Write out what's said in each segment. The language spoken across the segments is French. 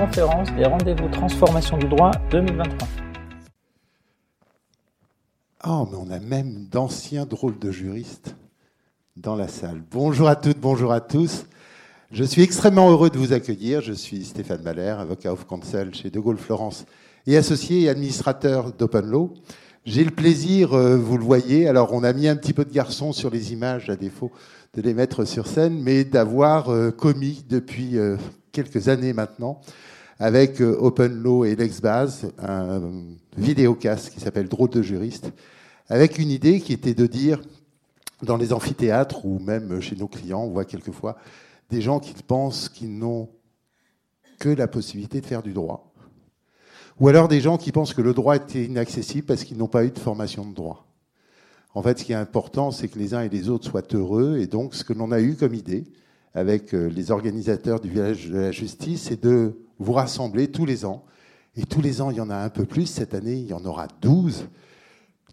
conférence des rendez-vous transformation du droit 2023. Oh, mais on a même d'anciens drôles de juristes dans la salle. Bonjour à toutes, bonjour à tous. Je suis extrêmement heureux de vous accueillir. Je suis Stéphane Mahler, avocat of counsel chez De Gaulle Florence et associé et administrateur d'Open Law. J'ai le plaisir, euh, vous le voyez, alors on a mis un petit peu de garçons sur les images à défaut de les mettre sur scène, mais d'avoir euh, commis depuis euh, quelques années maintenant avec Open Law et LexBase un vidéocast qui s'appelle Drôle de juriste, avec une idée qui était de dire dans les amphithéâtres ou même chez nos clients, on voit quelquefois des gens qui pensent qu'ils n'ont que la possibilité de faire du droit ou alors des gens qui pensent que le droit est inaccessible parce qu'ils n'ont pas eu de formation de droit. En fait, ce qui est important, c'est que les uns et les autres soient heureux. Et donc, ce que l'on a eu comme idée avec euh, les organisateurs du village de la justice, c'est de vous rassembler tous les ans. Et tous les ans, il y en a un peu plus. Cette année, il y en aura 12.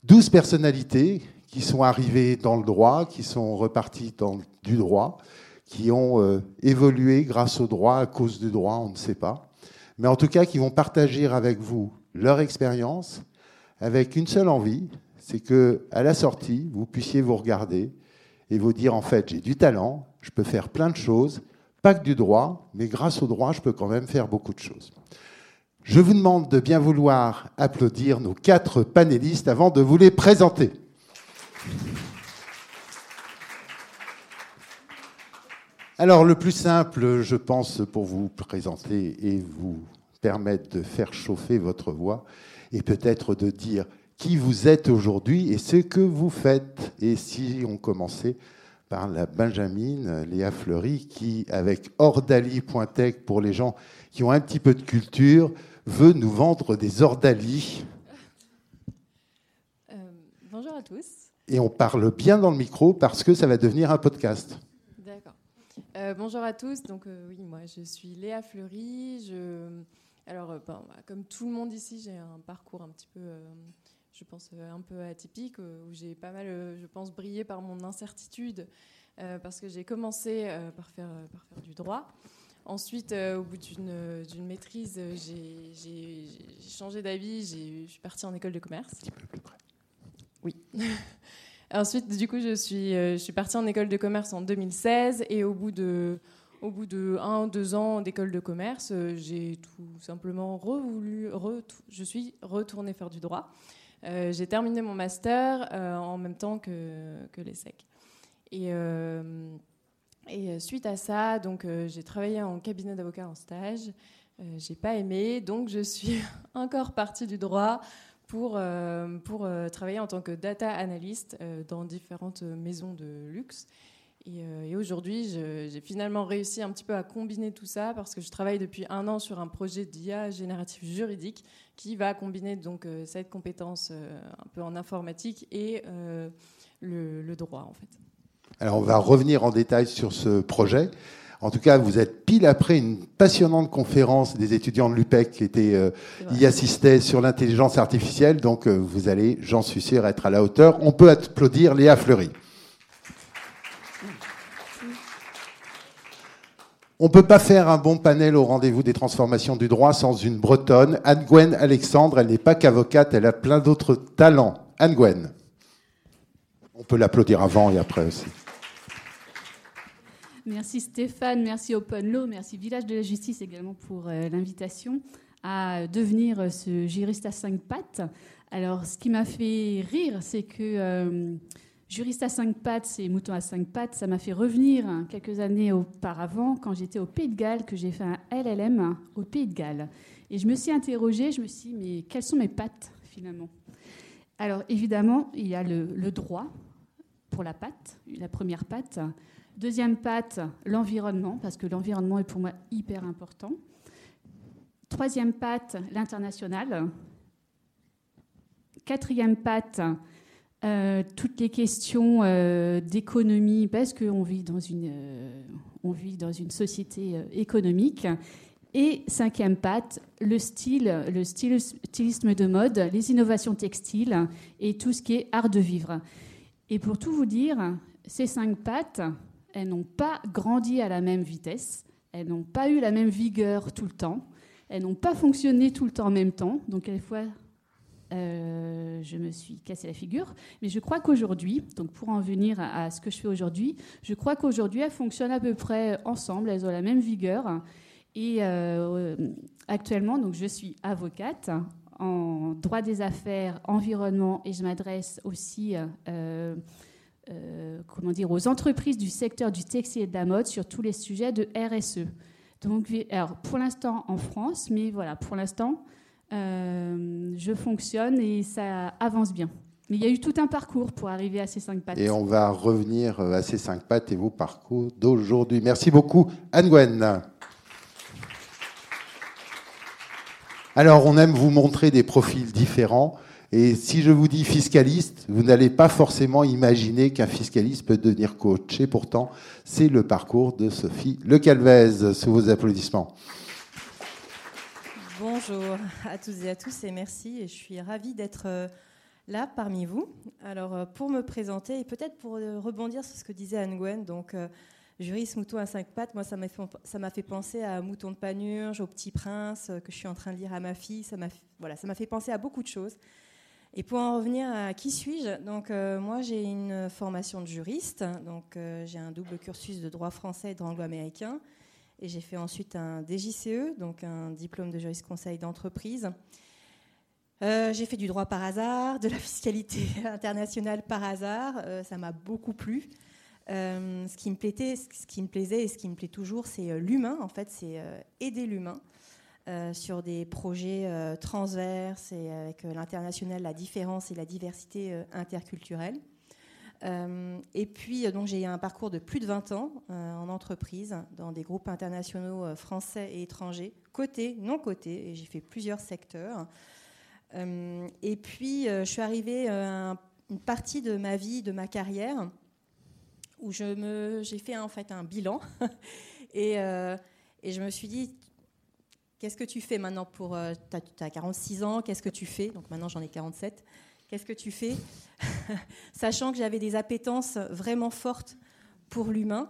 12 personnalités qui sont arrivées dans le droit, qui sont reparties dans du droit, qui ont euh, évolué grâce au droit, à cause du droit, on ne sait pas mais en tout cas qui vont partager avec vous leur expérience avec une seule envie, c'est que à la sortie, vous puissiez vous regarder et vous dire en fait, j'ai du talent, je peux faire plein de choses, pas que du droit, mais grâce au droit, je peux quand même faire beaucoup de choses. Je vous demande de bien vouloir applaudir nos quatre panélistes avant de vous les présenter. Alors, le plus simple, je pense, pour vous présenter et vous permettre de faire chauffer votre voix, et peut-être de dire qui vous êtes aujourd'hui et ce que vous faites. Et si on commençait par la Benjamine Léa Fleury, qui, avec ordali.tech pour les gens qui ont un petit peu de culture, veut nous vendre des ordalis. Euh, bonjour à tous. Et on parle bien dans le micro parce que ça va devenir un podcast. Euh, bonjour à tous. Donc euh, oui, moi je suis Léa Fleury. Je... Alors, euh, bah, comme tout le monde ici, j'ai un parcours un petit peu, je pense, un peu atypique où j'ai pas mal, je pense, brillé par mon incertitude parce que j'ai commencé par faire, par faire du droit. Ensuite, au bout d'une maîtrise, j'ai changé d'avis. Je suis partie en école de commerce. Un petit peu plus près. Oui. Ensuite, du coup, je suis, euh, je suis partie en école de commerce en 2016 et au bout de, au un ou deux ans d'école de commerce, euh, j'ai tout simplement revoulu, je suis retournée faire du droit. Euh, j'ai terminé mon master en même temps que, l'ESSEC. Et, et suite à ça, donc j'ai travaillé en cabinet d'avocat en stage. j'ai pas aimé, donc je suis encore partie du droit pour, euh, pour euh, travailler en tant que data analyst euh, dans différentes maisons de luxe. Et, aujourd'hui, j'ai finalement réussi un petit peu à combiner tout ça parce que je travaille depuis un an sur un projet d'IA génératif juridique qui va combiner donc cette compétence un peu en informatique et le, le droit en fait. Alors on va revenir en détail sur ce projet. En tout cas, vous êtes pile après une passionnante conférence des étudiants de l'UPEC qui étaient, euh, y assistaient sur l'intelligence artificielle. Donc, euh, vous allez, j'en suis sûr, être à la hauteur. On peut applaudir Léa Fleury. On ne peut pas faire un bon panel au rendez-vous des transformations du droit sans une bretonne. Anne-Gwen Alexandre, elle n'est pas qu'avocate, elle a plein d'autres talents. Anne-Gwen. On peut l'applaudir avant et après aussi. Merci Stéphane, merci Open Law, merci Village de la Justice également pour euh, l'invitation à devenir euh, ce juriste à cinq pattes. Alors, ce qui m'a fait rire, c'est que euh, juriste à cinq pattes, c'est mouton à cinq pattes, ça m'a fait revenir hein, quelques années auparavant, quand j'étais au Pays de Galles, que j'ai fait un LLM au Pays de Galles. Et je me suis interrogée, je me suis dit, mais quelles sont mes pattes finalement? Alors, évidemment, il y a le, le droit pour la patte, la première patte. Deuxième patte, l'environnement, parce que l'environnement est pour moi hyper important. Troisième patte, l'international. Quatrième patte, euh, toutes les questions euh, d'économie, parce qu'on vit, dans une, euh, vit dans une société économique. Et cinquième patte, le style, le stylisme de mode, les innovations textiles et tout ce qui est art de vivre. Et pour tout vous dire, ces cinq pattes, elles n'ont pas grandi à la même vitesse, elles n'ont pas eu la même vigueur tout le temps. elles n'ont pas fonctionné tout le temps en même temps. Donc, à fois, euh, je me suis cassé la figure. Mais je crois qu'aujourd'hui, donc pour en venir à, ce que je fais aujourd'hui, je crois qu'aujourd'hui, elles fonctionnent à peu près ensemble, elles ont la même vigueur. Et euh, actuellement, donc, je suis avocate en droit des affaires, environnement, et je m'adresse aussi euh, comment dire, aux entreprises du secteur du textile et de la mode sur tous les sujets de RSE. Donc, alors, pour l'instant en France, mais voilà, pour l'instant, euh, je fonctionne et ça avance bien. Mais il y a eu tout un parcours pour arriver à ces cinq pattes. Et on va revenir à ces cinq pattes et vos parcours d'aujourd'hui. Merci beaucoup, Anne-Gwen. Alors, on aime vous montrer des profils différents. Et si je vous dis fiscaliste, vous n'allez pas forcément imaginer qu'un fiscaliste peut devenir coach. Et pourtant, c'est le parcours de Sophie Le Calvez, sous vos applaudissements. Bonjour à toutes et à tous et merci. Et je suis ravie d'être euh, là parmi vous. Alors, euh, pour me présenter et peut-être pour euh, rebondir sur ce que disait Anne-Gwen, donc juriste mouton à cinq pattes, moi ça m'a fait, penser à Mouton de Panurge, au Petit Prince que je suis en train de lire à ma fille. Ça m'a fait penser à beaucoup de choses. Et pour en revenir à qui suis-je, donc moi j'ai une formation de juriste, donc j'ai un double cursus de droit français et de droit anglo-américain. Et j'ai fait ensuite un DJCE, donc un diplôme de juriste conseil d'entreprise. Euh, j'ai fait du droit par hasard, de la fiscalité internationale par hasard. Euh, ça m'a beaucoup plu. Euh, ce, qui me plaisait, ce qui me plaisait et ce qui me plaît toujours, c'est l'humain. En fait, c'est aider l'humain sur des projets transverses et avec l'international, la différence et la diversité interculturelle. Euh, et puis, euh, donc, j'ai un parcours de plus de 20 ans euh, en entreprise, dans des groupes internationaux français et étrangers, côté, non côté, et j'ai fait plusieurs secteurs. et puis, je suis arrivée à une partie de ma vie, de ma carrière, où j'ai fait en fait un bilan. et, et, je me suis dit, qu'est-ce que tu fais maintenant pour... tu as 46 ans, qu'est-ce que tu fais? Donc maintenant, j'en ai 47 qu'est-ce que tu fais? Sachant que j'avais des appétences vraiment fortes pour l'humain.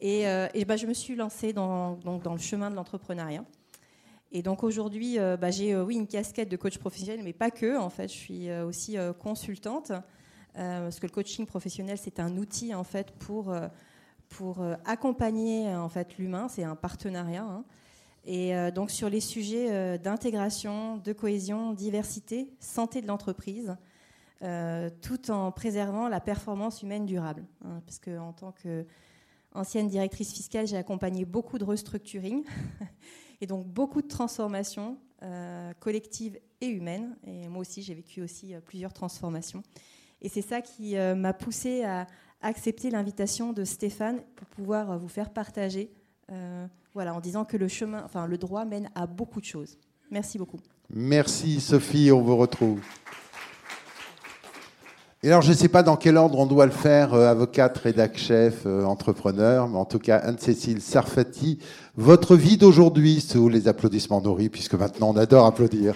Et, euh, bah, je me suis lancée dans, dans le chemin de l'entrepreneuriat. Et donc aujourd'hui, euh, bah, j'ai euh, oui une casquette de coach professionnel, mais pas que. En fait, je suis aussi consultante parce que le coaching professionnel c'est un outil en fait pour pour accompagner en fait l'humain. C'est un partenariat. Hein. Et euh, donc sur les sujets euh, d'intégration, de cohésion, diversité, santé de l'entreprise, euh, tout en préservant la performance humaine durable. Hein, parce que en tant qu'ancienne directrice fiscale, j'ai accompagné beaucoup de restructuring et donc beaucoup de transformations collectives et humaines. Et moi aussi, j'ai vécu aussi plusieurs transformations. Et c'est ça qui m'a poussée à accepter l'invitation de Stéphane pour pouvoir vous faire partager voilà, en disant que le chemin, enfin le droit mène à beaucoup de choses. Merci beaucoup. Merci Sophie, on vous retrouve. Et alors, je ne sais pas dans quel ordre on doit le faire, euh, avocate, rédac chef, euh, entrepreneur, mais en tout cas, Anne-Cécile Sarfati, votre vie d'aujourd'hui sous les applaudissements nourris, puisque maintenant on adore applaudir.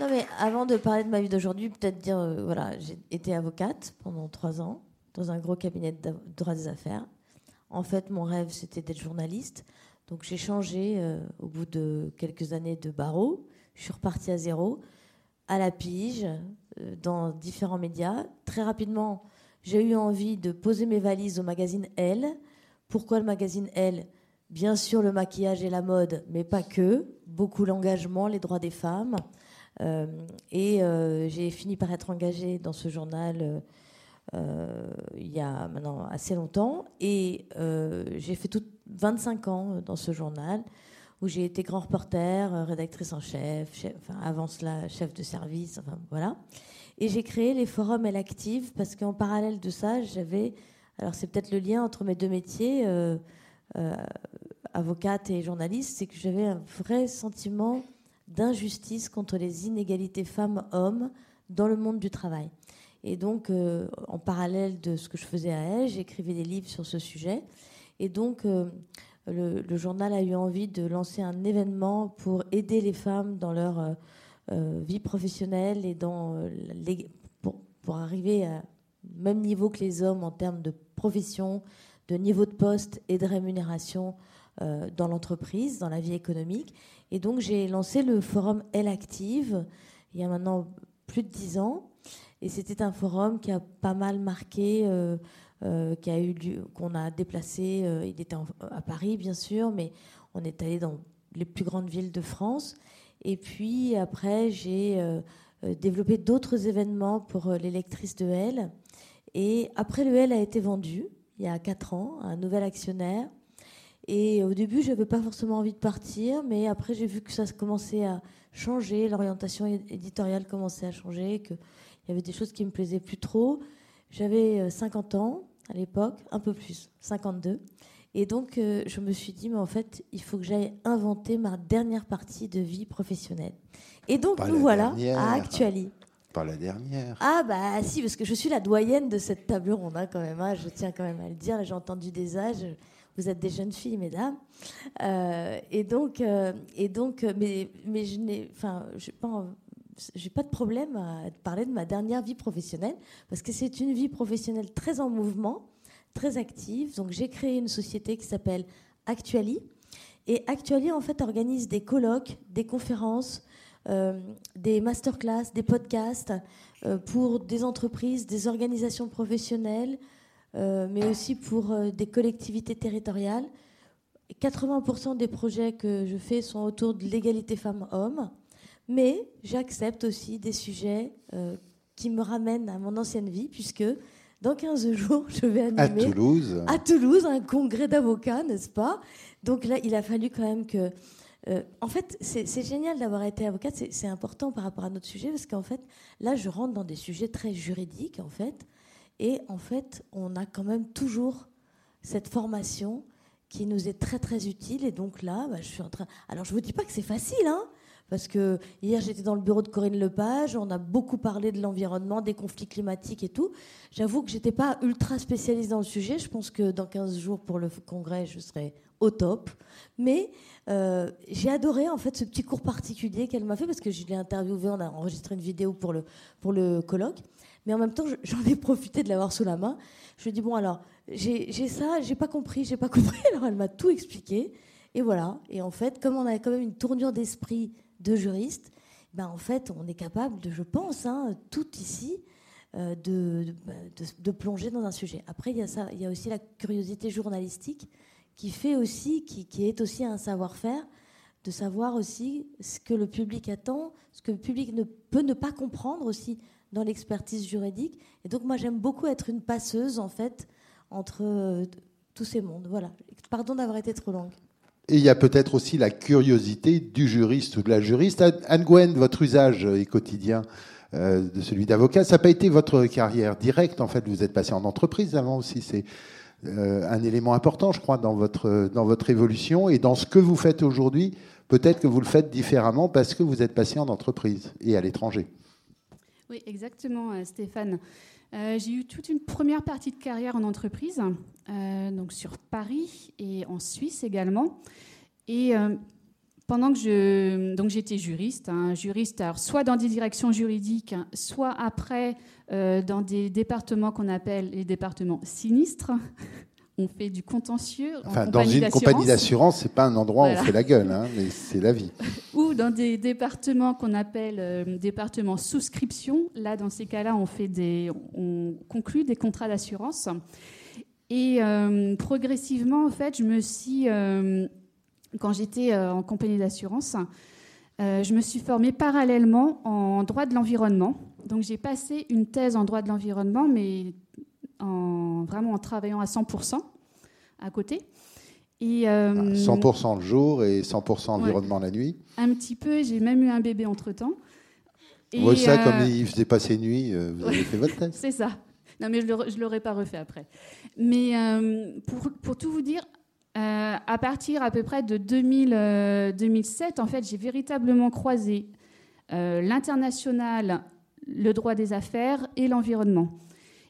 Non, mais avant de parler de ma vie d'aujourd'hui, peut-être dire, euh, voilà, j'ai été avocate pendant trois ans dans un gros cabinet de droit des affaires. En fait, mon rêve, c'était d'être journaliste. Donc j'ai changé euh, au bout de quelques années de barreau. Je suis repartie à zéro, à la pige, euh, dans différents médias. Très rapidement, j'ai eu envie de poser mes valises au magazine Elle. Pourquoi le magazine Elle? Bien sûr le maquillage et la mode, mais pas que. Beaucoup l'engagement, les droits des femmes. Euh, et j'ai fini par être engagée dans ce journal euh, il y a maintenant assez longtemps. Et euh, j'ai fait tout 25 ans dans ce journal où j'ai été grand reporter, euh, rédactrice en chef, avant cela chef de service, enfin voilà. Et j'ai créé les forums Elle Active parce qu'en parallèle de ça, j'avais, alors c'est peut-être le lien entre mes deux métiers, avocate et journaliste, c'est que j'avais un vrai sentiment d'injustice contre les inégalités femmes-hommes dans le monde du travail. Et donc, euh, en parallèle de ce que je faisais à elle, j'écrivais des livres sur ce sujet. Et donc, euh, le, journal a eu envie de lancer un événement pour aider les femmes dans leur euh, vie professionnelle et dans pour, pour, arriver au même niveau que les hommes en termes de profession, de niveau de poste et de rémunération dans l'entreprise, dans la vie économique. Et donc j'ai lancé le forum Elle Active il y a maintenant plus de dix ans. Et c'était un forum qui a pas mal marqué, euh, euh, qui a eu qu'on a déplacé. il était à Paris, bien sûr, mais on est allé dans les plus grandes villes de France. Et puis après, j'ai développé d'autres événements pour les lectrices de Elle. Et après, le L a été vendu il y a quatre ans à un nouvel actionnaire. Et au début, je n'avais pas forcément envie de partir, mais après, j'ai vu que ça commençait à changer, l'orientation éditoriale commençait à changer, qu'il y avait des choses qui me plaisaient plus trop. J'avais 50 euh, ans à l'époque, un peu plus, 52. Et donc, euh, je me suis dit, mais en fait, il faut que j'aille inventer ma dernière partie de vie professionnelle. Et donc, nous voilà à Actuali. Pas la dernière. Ah, bah si, parce que je suis la doyenne de cette table ronde, hein, quand même. Hein, je tiens quand même à le dire. J'ai entendu des âges vous êtes des jeunes filles, mesdames. Euh, et donc, euh, et donc, mais, mais je n'ai, enfin, je pas, j'ai pas de problème à parler de ma dernière vie professionnelle parce que c'est une vie professionnelle très en mouvement, très active. Donc, j'ai créé une société qui s'appelle Actuali. Et Actuali, en fait, organise des colloques, des conférences, des masterclass, des podcasts pour des entreprises, des organisations professionnelles, euh, mais aussi pour euh, des collectivités territoriales. 80% des projets que je fais sont autour de l'égalité femmes-hommes, mais j'accepte aussi des sujets euh, qui me ramènent à mon ancienne vie, puisque dans 15 jours, je vais animer à Toulouse, à Toulouse un congrès d'avocats, n'est-ce pas? Donc là, il a fallu quand même que... en fait, c'est génial d'avoir été avocate, c'est important par rapport à notre sujet, parce qu'en fait, là, je rentre dans des sujets très juridiques, en fait, et en fait, on a quand même toujours cette formation qui nous est très très utile. Et donc là, bah, je suis en train. Alors je vous dis pas que c'est facile, hein, parce que hier j'étais dans le bureau de Corinne Lepage, on a beaucoup parlé de l'environnement, des conflits climatiques et tout. J'avoue que j'étais pas ultra spécialiste dans le sujet. Je pense que dans 15 jours pour le congrès, je serai au top. Mais euh, j'ai adoré en fait ce petit cours particulier qu'elle m'a fait parce que je l'ai interviewé, on a enregistré une vidéo pour le, pour le colloque. Mais en même temps, j'en ai profité de l'avoir sous la main. Je dit, bon, alors, j'ai ça, j'ai pas compris, j'ai pas compris. Alors, elle m'a tout expliqué. Et voilà. Et en fait, comme on a quand même une tournure d'esprit de juriste, ben, en fait, on est capable je pense, hein, tout ici, euh, de, bah, de, de, plonger dans un sujet. Après, il y, a ça, il y a aussi la curiosité journalistique qui fait aussi, qui, qui est aussi un savoir-faire, de savoir aussi ce que le public attend, ce que le public ne peut ne pas comprendre aussi dans l'expertise juridique. Et donc moi j'aime beaucoup être une passeuse en fait entre euh, tous ces mondes. Voilà. Pardon d'avoir été trop longue. Et il y a peut-être aussi la curiosité du juriste ou de la juriste. Anne Gwen, votre usage est quotidien euh, de celui d'avocat. Ça n'a pas été votre carrière directe. En fait, vous êtes passé en entreprise avant aussi. C'est euh, un élément important, je crois, dans votre, dans votre évolution et dans ce que vous faites aujourd'hui. Peut-être que vous le faites différemment parce que vous êtes passé en entreprise et à l'étranger. Oui, exactement, euh, Stéphane. Euh, j'ai eu toute une première partie de carrière en entreprise, euh, donc sur Paris et en Suisse également. Et pendant que je donc j'étais juriste, hein, juriste soit dans des directions juridiques, soit après dans des départements qu'on appelle les départements sinistres on fait du contentieux. Enfin, dans une compagnie d'assurance, c'est pas un endroit où on fait la gueule, hein, mais c'est la vie. Ou dans des départements qu'on appelle euh, départements souscription. Là, dans ces cas-là, on fait des, on conclut des contrats d'assurance. Et euh, progressivement, en fait, je me suis, euh, quand j'étais en compagnie d'assurance, je me suis formée parallèlement en droit de l'environnement. Donc, j'ai passé une thèse en droit de l'environnement, mais en, vraiment en travaillant à 100% à côté. Et, 100% euh, le jour et 100% environnement la nuit Un petit peu, j'ai même eu un bébé entre-temps. Et ça, euh, comme il faisait pas ses nuits, euh, vous avez fait votre thèse C'est ça. Non, mais je ne l'aurais pas refait après. Mais pour, pour, tout vous dire, à partir à peu près de 2000, 2007, en fait, j'ai véritablement croisé l'international, le droit des affaires et l'environnement.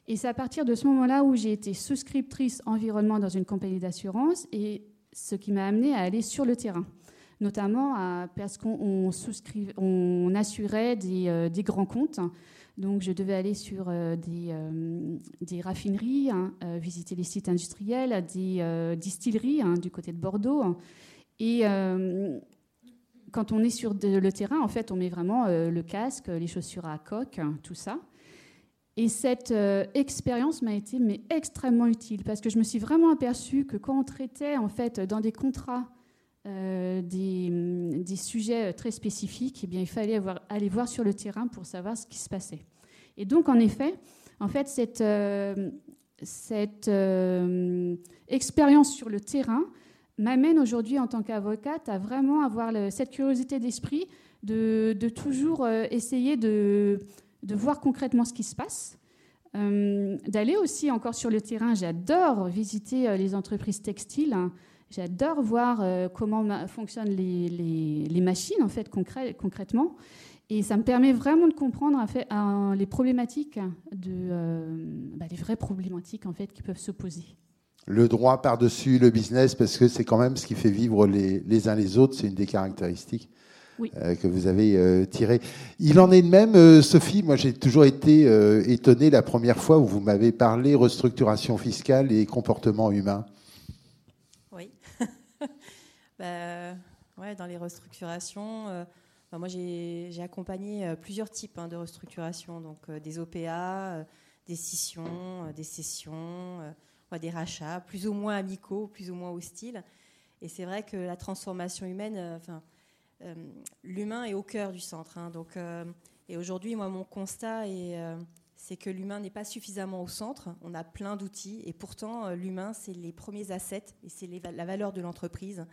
Et c'est à partir de ce moment-là où j'ai été souscriptrice environnement dans une compagnie d'assurance et ce qui m'a amené à aller sur le terrain, notamment parce qu'on on assurait des, euh, des, grands comptes, Donc, je devais aller sur des, des, raffineries, hein, visiter les sites industriels, des distilleries hein, du côté de Bordeaux. Et quand on est sur le terrain, en fait, on met vraiment le casque, les chaussures à coque, tout ça. Et cette euh, expérience m'a été mais, extrêmement utile parce que je me suis vraiment aperçue que quand on traitait en fait dans des contrats euh, des, des, sujets très spécifiques, eh bien, il fallait aller voir sur le terrain pour savoir ce qui se passait. Et donc, en effet, en fait, cette, euh, cette expérience sur le terrain m'amène aujourd'hui en tant qu'avocate à vraiment avoir cette curiosité d'esprit de, de toujours essayer de de voir concrètement ce qui se passe, euh, d'aller aussi encore sur le terrain. J'adore visiter euh, les entreprises textiles. Hein. J'adore voir euh, comment fonctionnent les, machines en fait concrètement. Et ça me permet vraiment de comprendre les problématiques, bah, les vraies problématiques en fait qui peuvent se poser. Le droit par-dessus le business, parce que c'est quand même ce qui fait vivre les uns les autres, c'est une des caractéristiques euh, que vous avez euh, tiré. Il en est de même, euh, Sophie. Moi, j'ai toujours été étonné la première fois où vous m'avez parlé restructuration fiscale et comportement humain. Oui. bah, ouais, dans les restructurations, bah, moi, j'ai accompagné plusieurs types hein, de restructuration, donc des OPA, des scissions, des cessions, des rachats, plus ou moins amicaux, plus ou moins hostiles. Et c'est vrai que la transformation humaine, enfin euh, l'humain est au cœur du centre. Hein. donc, euh, et aujourd'hui, moi, mon constat euh, c'est que l'humain n'est pas suffisamment au centre. On a plein d'outils et pourtant, l'humain, c'est les premiers assets et c'est la valeur de l'entreprise.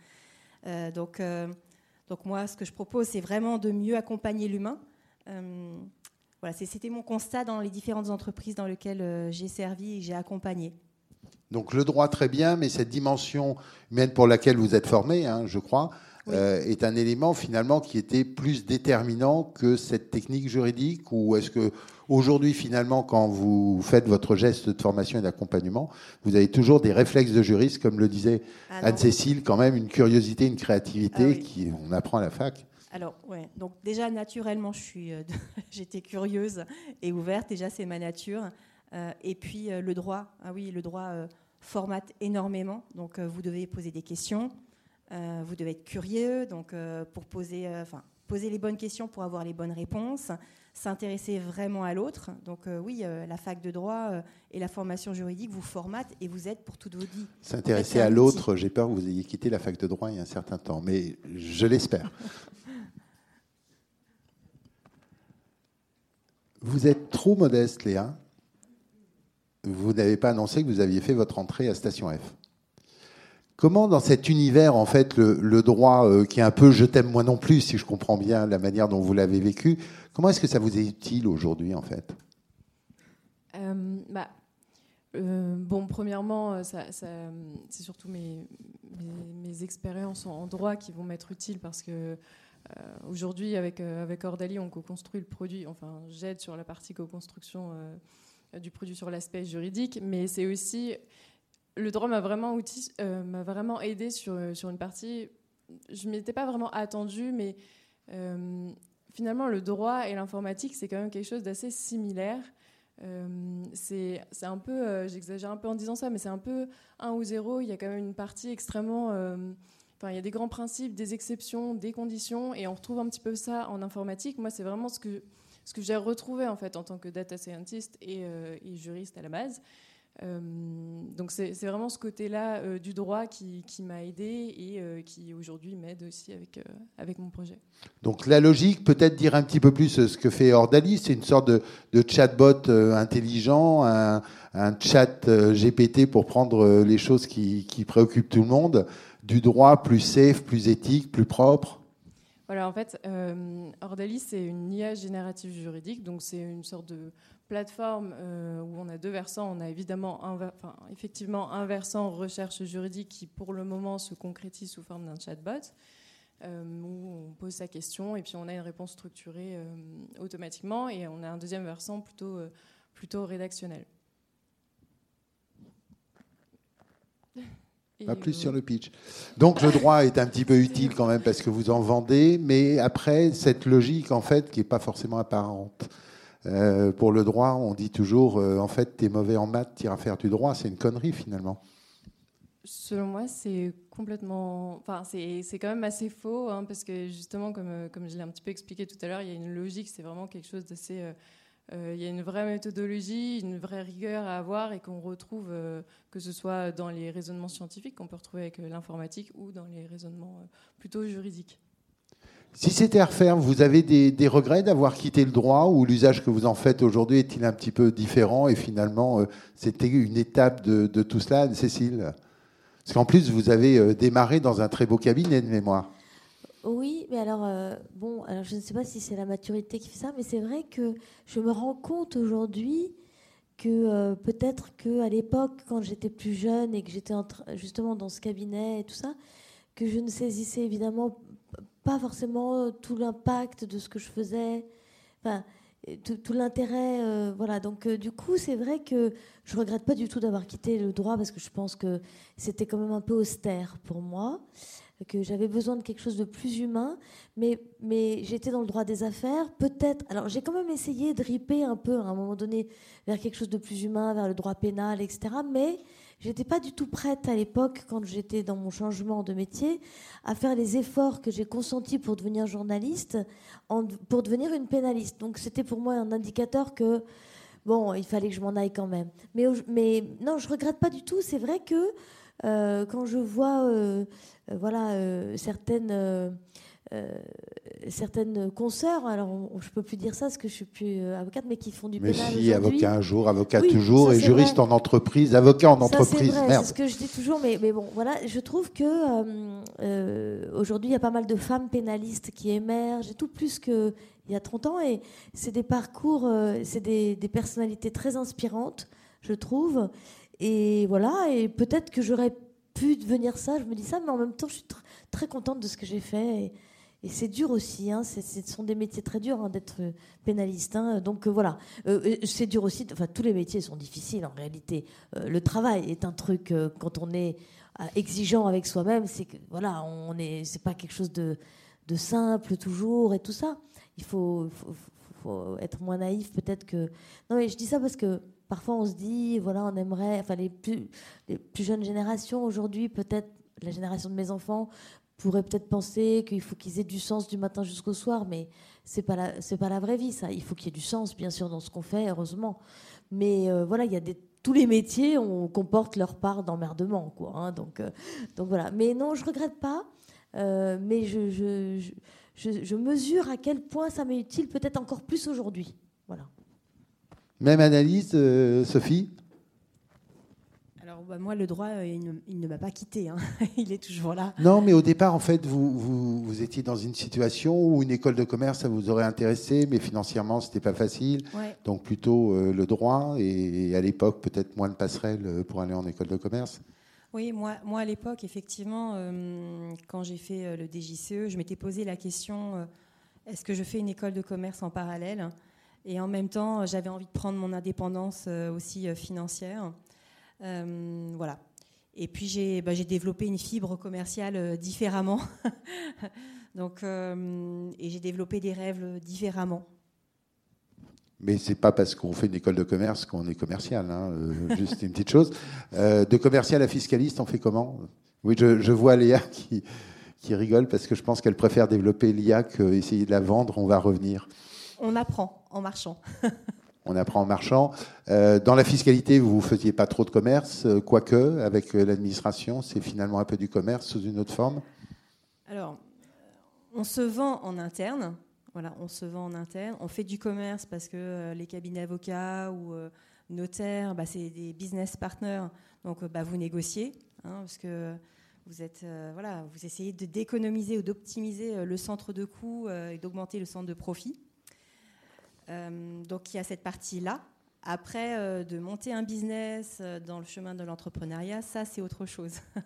donc, donc, moi, ce que je propose, c'est vraiment de mieux accompagner l'humain. voilà, c'était mon constat dans les différentes entreprises dans lesquelles j'ai servi et j'ai accompagné. Donc le droit très bien, mais cette dimension humaine pour laquelle vous êtes formé, hein, je crois, euh, est un élément finalement qui était plus déterminant que cette technique juridique Ou est-ce que aujourd'hui finalement, quand vous faites votre geste de formation et d'accompagnement, vous avez toujours des réflexes de juriste, comme le disait ah Anne-Cécile, quand même une curiosité, une créativité ah qui on apprend à la fac alors, ouais. Donc, déjà, naturellement, je suis, euh, j'étais curieuse et ouverte. Déjà, c'est ma nature. Euh, et puis, le droit. Ah oui, le droit formate énormément. Donc, vous devez poser des questions. Euh, vous devez être curieux, donc euh, pour poser, euh, enfin, poser les bonnes questions pour avoir les bonnes réponses, s'intéresser vraiment à l'autre. Donc oui, la fac de droit et la formation juridique vous formatent et vous aident pour toutes vos vies. S'intéresser à l'autre, j'ai peur que vous ayez quitté la fac de droit il y a un certain temps, mais je l'espère. vous êtes trop modeste, Léa. Vous n'avez pas annoncé que vous aviez fait votre entrée à Station F. Comment, dans cet univers, en fait, le, droit euh, qui est un peu je t'aime moi non plus, si je comprends bien la manière dont vous l'avez vécu, comment est-ce que ça vous est utile aujourd'hui, en fait? Euh, bah, euh, Bon, premièrement, c'est surtout mes, expériences en droit qui vont m'être utiles parce que aujourd'hui, avec, avec on co-construit le produit. Enfin, j'aide sur la partie co-construction du produit sur l'aspect juridique, mais c'est aussi le droit m'a vraiment, euh, m'a vraiment aidé sur, euh, sur une partie. Je ne m'étais pas vraiment attendue, mais euh, finalement, le droit et l'informatique, c'est quand même quelque chose d'assez similaire. c'est un peu, j'exagère un peu en disant ça, mais c'est un peu un ou zéro. Il y a quand même une partie extrêmement. Enfin, il y a des grands principes, des exceptions, des conditions, et on retrouve un petit peu ça en informatique. Moi, c'est vraiment ce que, ce que j'ai retrouvé en fait en tant que data scientist et juriste à la base. Euh, donc c'est vraiment ce côté-là euh, du droit qui, m'a aidé et euh, qui aujourd'hui m'aide aussi avec, avec mon projet. Donc la logique, peut-être dire un petit peu plus ce que fait Ordalis, c'est une sorte de, de chatbot intelligent, un, chat GPT pour prendre les choses qui, qui, préoccupent tout le monde, du droit plus safe, plus éthique, plus propre. Voilà, en fait, Ordalis, c'est une IA générative juridique, donc c'est une sorte de plateforme euh, où on a deux versants. On a évidemment un, effectivement un versant recherche juridique qui pour le moment se concrétise sous forme d'un chatbot. Euh, où on pose sa question et puis on a une réponse structurée euh, automatiquement et on a un deuxième versant plutôt, plutôt rédactionnel. Pas plus sur le pitch. Donc le droit est un petit peu utile quand même parce que vous en vendez, mais après cette logique en fait qui n'est pas forcément apparente Euh, pour le droit, on dit toujours, euh, en fait, t'es mauvais en maths, t'iras faire du droit. C'est une connerie finalement. Selon moi, c'est complètement. Enfin, c'est quand même assez faux, hein, parce que justement, comme, euh, comme je l'ai un petit peu expliqué tout à l'heure, il y a une logique, c'est vraiment quelque chose d'assez. il y a une vraie méthodologie, une vraie rigueur à avoir et qu'on retrouve, que ce soit dans les raisonnements scientifiques qu'on peut retrouver avec l'informatique ou dans les raisonnements plutôt juridiques. Si c'était à refaire, vous avez des, regrets d'avoir quitté le droit ou l'usage que vous en faites aujourd'hui est-il un petit peu différent et finalement euh, c'était une étape de, tout cela, Cécile Parce qu'en plus vous avez euh, démarré dans un très beau cabinet de mémoire. Oui, mais alors, euh, bon, alors je ne sais pas si c'est la maturité qui fait ça, mais c'est vrai que je me rends compte aujourd'hui que peut-être qu'à l'époque, quand j'étais plus jeune et que j'étais justement dans ce cabinet et tout ça, que je ne saisissais évidemment pas forcément euh, tout l'impact de ce que je faisais, enfin, tout, l'intérêt. Euh, voilà. Donc, euh, du coup, c'est vrai que je regrette pas du tout d'avoir quitté le droit parce que je pense que c'était quand même un peu austère pour moi, que j'avais besoin de quelque chose de plus humain. Mais, mais j'étais dans le droit des affaires. Peut-être. Alors, j'ai quand même essayé de riper un peu à un moment donné vers quelque chose de plus humain, vers le droit pénal, etc. Mais J'étais pas du tout prête à l'époque, quand j'étais dans mon changement de métier, à faire les efforts que j'ai consentis pour devenir journaliste, pour devenir une pénaliste. Donc c'était pour moi un indicateur que bon, il fallait que je m'en aille quand même. Mais, non, je regrette pas du tout. C'est vrai que euh, quand je vois, euh, euh, voilà, certaines euh, certaines consoeurs, alors je peux plus dire ça parce que je suis plus euh, avocate, mais qui font du mais pénal si, avocat un jour, avocat toujours, et juriste en entreprise, avocat en entreprise. C'est ce que je dis toujours, mais, mais bon, voilà, je trouve que euh, aujourd'hui il y a pas mal de femmes pénalistes qui émergent, et tout plus qu'il y a 30 ans, et c'est des parcours, c'est des, des, personnalités très inspirantes, je trouve, et voilà, et peut-être que j'aurais pu devenir ça, je me dis ça, mais en même temps je suis très contente de ce que j'ai fait. Et, et c'est dur aussi, hein, ce sont des métiers très durs hein, d'être pénaliste. Hein. donc euh, voilà, euh, euh, c'est dur aussi. Enfin, tous les métiers sont difficiles en réalité. le travail est un truc quand on est exigeant avec soi-même, c'est que voilà, on est, c'est pas quelque chose de, simple toujours et tout ça. Il faut, faut, être moins naïf peut-être que. Non mais je dis ça parce que parfois on se dit voilà, on aimerait, enfin les plus, les plus jeunes générations aujourd'hui peut-être la génération de mes enfants pourrait peut-être penser qu'il faut qu'ils aient du sens du matin jusqu'au soir, mais c'est pas pas la vraie vie, ça. Il faut qu'il y ait du sens, bien sûr, dans ce qu'on fait, heureusement. Mais euh, voilà, il y a tous les métiers on comporte leur part d'emmerdement, quoi. Hein, donc, euh, donc voilà. Mais non, je regrette pas. Euh, mais je, je, mesure à quel point ça m'est utile, peut-être encore plus aujourd'hui. Voilà. Même analyse, Sophie? Bah, moi, le droit, euh, il ne, m'a pas quitté. Hein. il est toujours là. Non, mais au départ, en fait, vous, vous, étiez dans une situation où une école de commerce, ça vous aurait intéressé, mais financièrement, ce n'était pas facile. Donc plutôt euh, le droit, et, à l'époque, peut-être moins de passerelles euh, pour aller en école de commerce. Oui, moi, moi à l'époque, effectivement, quand j'ai fait le DJCE, je m'étais posé la question est-ce que je fais une école de commerce en parallèle? Et en même temps, j'avais envie de prendre mon indépendance aussi financière. Euh, voilà. Et puis j'ai bah, développé une fibre commerciale euh, différemment. Donc, euh, et j'ai développé des rêves différemment. Mais c'est pas parce qu'on fait une école de commerce qu'on est commercial. Hein, juste une petite chose. de commercial à fiscaliste, on fait comment? Oui, je, je, vois Léa qui, qui rigole parce que je pense qu'elle préfère développer l'IA qu'essayer de la vendre. On va revenir. On apprend en marchant. on apprend en marchant. Euh, dans la fiscalité, vous ne faisiez pas trop de commerce, euh, quoique avec euh, l'administration, c'est finalement un peu du commerce sous une autre forme Alors, on se vend en interne. On se vend en interne. On fait du commerce parce que les cabinets avocats ou notaires, bah, c'est des business partners. Donc, bah, vous négociez, hein, parce que vous êtes, voilà, vous essayez d'économiser ou d'optimiser le centre de coût et d'augmenter le centre de profit. Euh, donc il y a cette partie-là. Après, euh, de monter un business euh, dans le chemin de l'entrepreneuriat, ça c'est autre chose.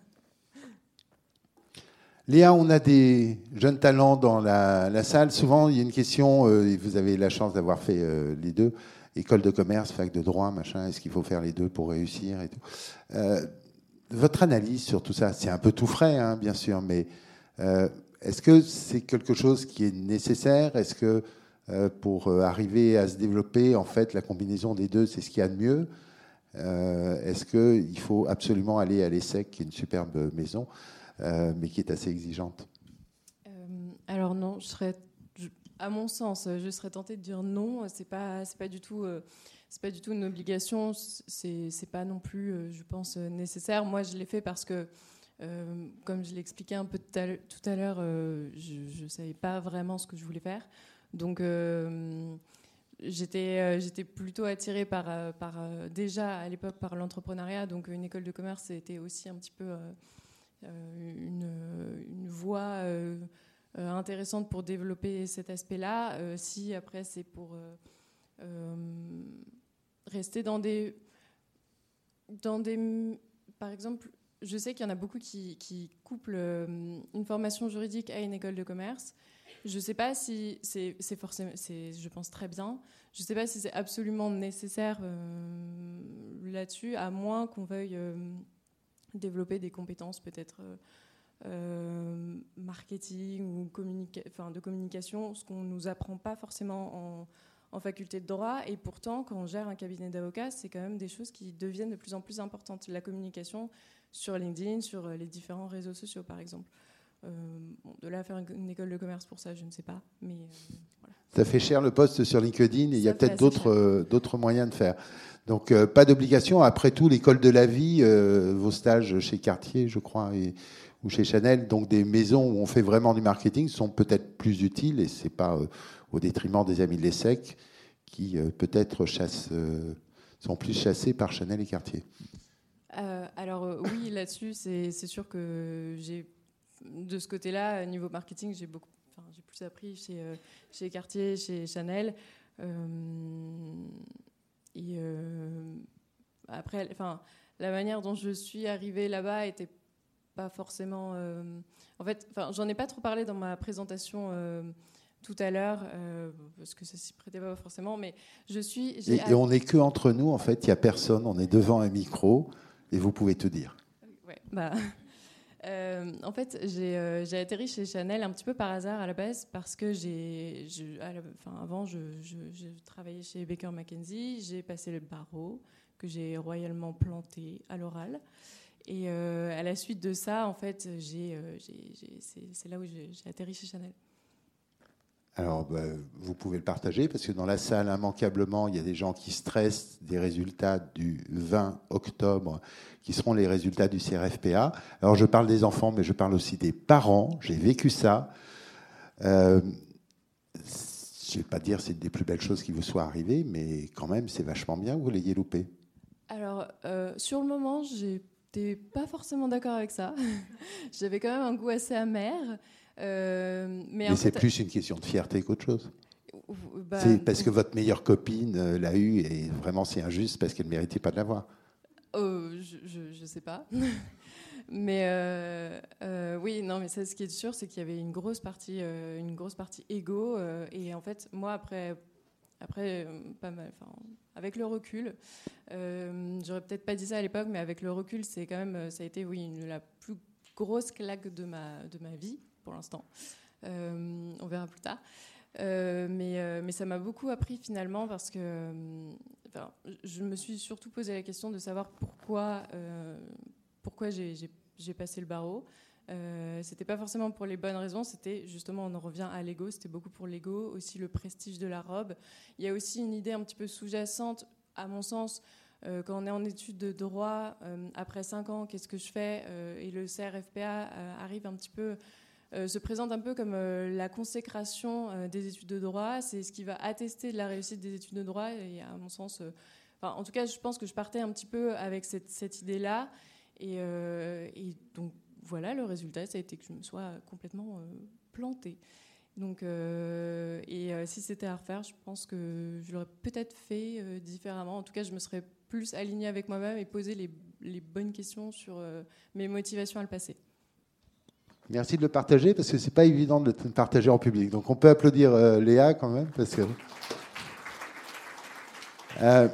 Léa, on a des jeunes talents dans la, salle. Souvent, il y a une question, vous avez la chance d'avoir fait les deux, école de commerce, fac de droit, machin, est-ce qu'il faut faire les deux pour réussir et tout. votre analyse sur tout ça, c'est un peu tout frais, hein, bien sûr, mais est-ce que c'est quelque chose qui est nécessaire? Est-ce que pour arriver à se développer. En fait, la combinaison des deux, c'est ce qu'il y a de mieux. Est-ce qu'il faut absolument aller à l'ESSEC, qui est une superbe maison, mais qui est assez exigeante? Alors non, je serais, à mon sens, je serais tentée de dire non. C'est pas, pas du tout pas du tout une obligation, c'est pas non plus, euh, je pense, euh, nécessaire. Moi, je l'ai fait parce que, euh, comme je l'expliquais un peu tout à l'heure, je ne savais pas vraiment ce que je voulais faire. Donc, j'étais j'étais plutôt attirée par, par déjà à l'époque par l'entrepreneuriat. Donc, une école de commerce, c'était aussi un petit peu une, une voie intéressante pour développer cet aspect-là. si après, c'est pour rester dans des, dans des. Par exemple, je sais qu'il y en a beaucoup qui, qui couplent euh, une formation juridique à une école de commerce. Je ne sais pas si c'est forcément, je pense très bien. Je sais pas si c'est absolument nécessaire euh, là-dessus, à moins qu'on veuille euh, développer des compétences peut-être marketing ou de communication, ce qu'on nous apprend pas forcément en, en faculté de droit. Et pourtant, quand on gère un cabinet d'avocats, c'est quand même des choses qui deviennent de plus en plus importantes. La communication sur LinkedIn, sur euh, les différents réseaux sociaux, par exemple. Euh, de là à faire une école de commerce pour ça, je ne sais pas. Mais euh, Ça fait cher le poste sur LinkedIn et il y a peut-être d'autres d'autres moyens de faire. Donc pas d'obligation. Après tout, l'école de la vie, vos stages chez Cartier, je crois, et, ou chez Chanel, donc des maisons où on fait vraiment du marketing, sont peut-être plus utiles et c'est pas au détriment des amis de l'ESSEC qui euh, peut-être euh, sont plus chassés par Chanel et Cartier. Euh, alors oui, là-dessus, c'est sûr que j'ai de ce côté-là, niveau marketing, j'ai beaucoup, j'ai plus appris chez, chez Cartier, chez Chanel. et après, enfin, la manière dont je suis arrivée là-bas était pas forcément. en fait, enfin, j'en ai pas trop parlé dans ma présentation tout à l'heure, euh, parce que ça s'y prêtait pas forcément, mais je suis. Et, on n'est que entre nous, en fait, il n'y a personne, on est devant un micro, et vous pouvez te dire. Ouais, bah, euh, en fait, euh, j'ai atterri chez Chanel un petit peu par hasard à la base, parce que j'ai. Enfin, avant, je, je, travaillais chez Baker McKenzie, j'ai passé le barreau, que j'ai royalement planté à l'oral. Et à la suite de ça, en fait, c'est là où j'ai atterri chez Chanel. Alors, bah, vous pouvez le partager parce que dans la salle, immanquablement, il y a des gens qui stressent des résultats du 20 octobre, qui seront les résultats du CRFPA. Alors, je parle des enfants, mais je parle aussi des parents. J'ai vécu ça. Euh, je ne vais pas dire c'est des plus belles choses qui vous soit arrivée, mais quand même, c'est vachement bien que vous l'ayez loupé. Alors, euh, sur le moment, j'étais pas forcément d'accord avec ça. J'avais quand même un goût assez amer. Euh, mais, c'est plus une question de fierté qu'autre chose. Bah, c'est parce que votre meilleure copine euh, l'a eu et vraiment c'est injuste parce qu'elle ne méritait pas de l'avoir. Oh, je ne sais pas. mais euh, oui, non, mais ça, ce qui est sûr, c'est qu'il y avait une grosse partie, une grosse partie égo. et en fait, moi, après, après pas mal, avec le recul, j'aurais peut-être pas dit ça à l'époque, mais avec le recul, c'est quand même, ça a été, oui, la plus grosse claque de ma, de ma vie pour l'instant. Euh, on verra plus tard. Euh, mais, euh, mais ça m'a beaucoup appris finalement parce que je me suis surtout posé la question de savoir pourquoi, pourquoi j'ai passé le barreau. C'était pas forcément pour les bonnes raisons, c'était justement, on en revient à l'ego, c'était beaucoup pour l'ego, aussi le prestige de la robe. Il y a aussi une idée un petit peu sous-jacente, à mon sens, quand on est en études de droit, après 5 ans, qu'est-ce que je fais? Et le CRFPA arrive un petit peu se présente un peu comme euh, la consécration euh, des études de droit. C'est ce qui va attester de la réussite des études de droit. Et à mon sens, en tout cas, je pense que je partais un petit peu avec cette, idée-là. Et, donc, voilà, le résultat, ça a été que je me sois complètement plantée. Donc, et si c'était à refaire, je pense que je l'aurais peut-être fait différemment. En tout cas, je me serais plus alignée avec moi-même et posé les, les, bonnes questions sur mes motivations à le passer. Merci de le partager parce que c'est pas évident de le partager en public. Donc on peut applaudir euh, Léa quand même parce que. Euh,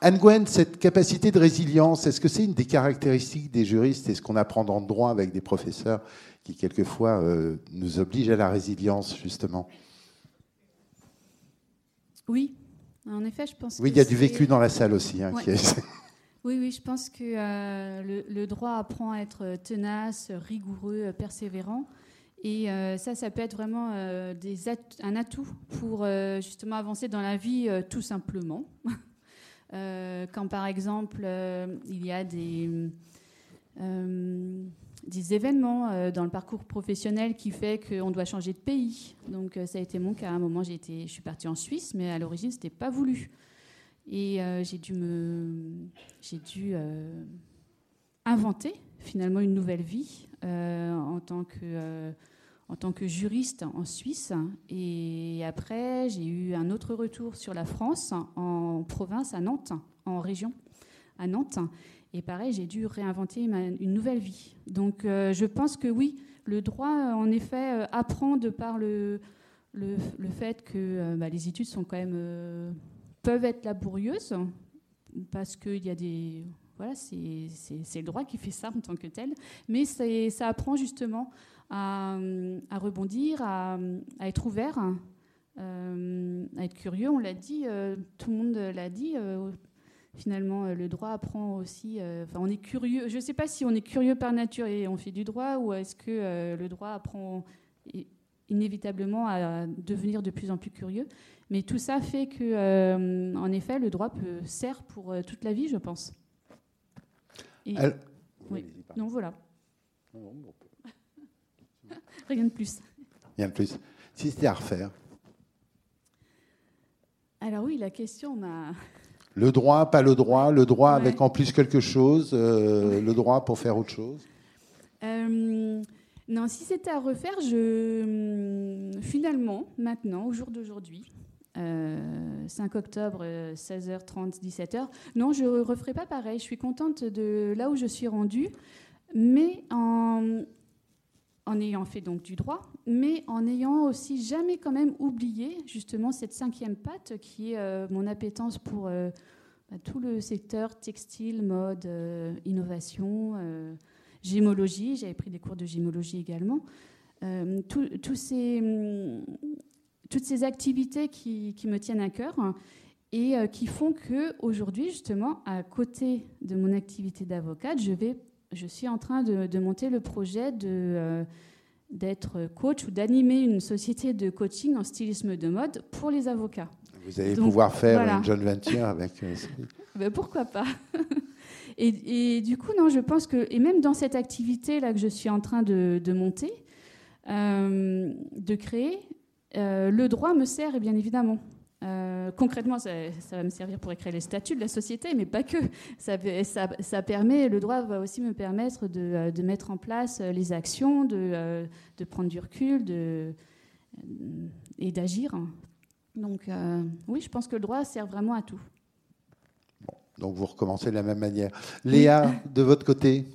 Anne-Gwen, cette capacité de résilience, est-ce que c'est une des caractéristiques des juristes? Et ce qu'on apprend dans le droit avec des professeurs qui quelquefois euh, nous obligent à la résilience justement? Oui, en effet, je pense. Oui, il y a du vécu dans la salle aussi. Hein, oui, oui, je pense que le, le, droit apprend à être tenace, rigoureux, persévérant. Et euh, ça, ça peut être vraiment euh, des un atout pour euh, justement avancer dans la vie tout simplement. quand par exemple il y a des, événements dans le parcours professionnel qui fait qu'on doit changer de pays. Donc ça a été mon cas. À un moment, été, je suis partie en Suisse, mais à l'origine, c'était pas voulu. Et j'ai dû me, j'ai dû inventer finalement une nouvelle vie en tant que en tant que juriste en Suisse. Et après, j'ai eu un autre retour sur la France, en province, à Nantes, en région, à Nantes. Et pareil, j'ai dû réinventer une nouvelle vie. Donc euh, je pense que oui, le droit, en effet, euh, apprend de par le, le, fait que euh, bah, les études sont quand même, peuvent être laborieuses, parce qu'il y a des... Voilà, c'est le droit qui fait ça en tant que tel. Mais ça apprend justement à, rebondir, à, être ouvert, euh, à être curieux. On l'a dit, euh, tout le monde l'a dit. Euh, finalement, le droit apprend aussi. Enfin, on est curieux. Je ne sais pas si on est curieux par nature et on fait du droit, ou est-ce que le droit apprend inévitablement à devenir de plus en plus curieux. Mais tout ça fait que, en effet, le droit peut sert pour toute la vie, je pense. oui. Donc voilà. Rien de plus. Rien de plus. Si c'était à refaire. Alors oui, la question m'a... Le droit, pas le droit, le droit avec en plus quelque chose, euh, le droit pour faire autre chose euh, Non, si c'était à refaire, je finalement, maintenant, au jour d'aujourd'hui, 5 euh, octobre, 16h30, 17h, non, je ne referai pas pareil. Je suis contente de là où je suis rendue, mais en, en ayant fait donc du droit, mais en ayant aussi jamais quand même oublié justement cette cinquième patte qui est euh, mon appétence pour euh, bah, tout le secteur textile, mode, euh, innovation, gémologie. J'avais pris des cours de gémologie également. ces, hum, toutes ces activités qui, qui, me tiennent à cœur et qui font que aujourd'hui justement, à côté de mon activité d'avocate, je vais je suis en train de, monter le projet de, euh, d'être coach ou d'animer une société de coaching en stylisme de mode pour les avocats. Vous allez pouvoir faire une joint venture avec. Euh, ben, pourquoi pas? et, du coup, non, je pense que, et même dans cette activité là que je suis en train de, monter, euh, de créer, le droit me sert, bien évidemment. Euh, concrètement, ça, va me servir pour écrire les statuts de la société, mais pas que. Ça, permet, le droit va aussi me permettre de, euh, mettre en place euh, les actions, de, de prendre du recul de, et d'agir. Donc, oui, je pense que le droit sert vraiment à tout. Donc, vous recommencez de la même manière. Léa, de votre côté,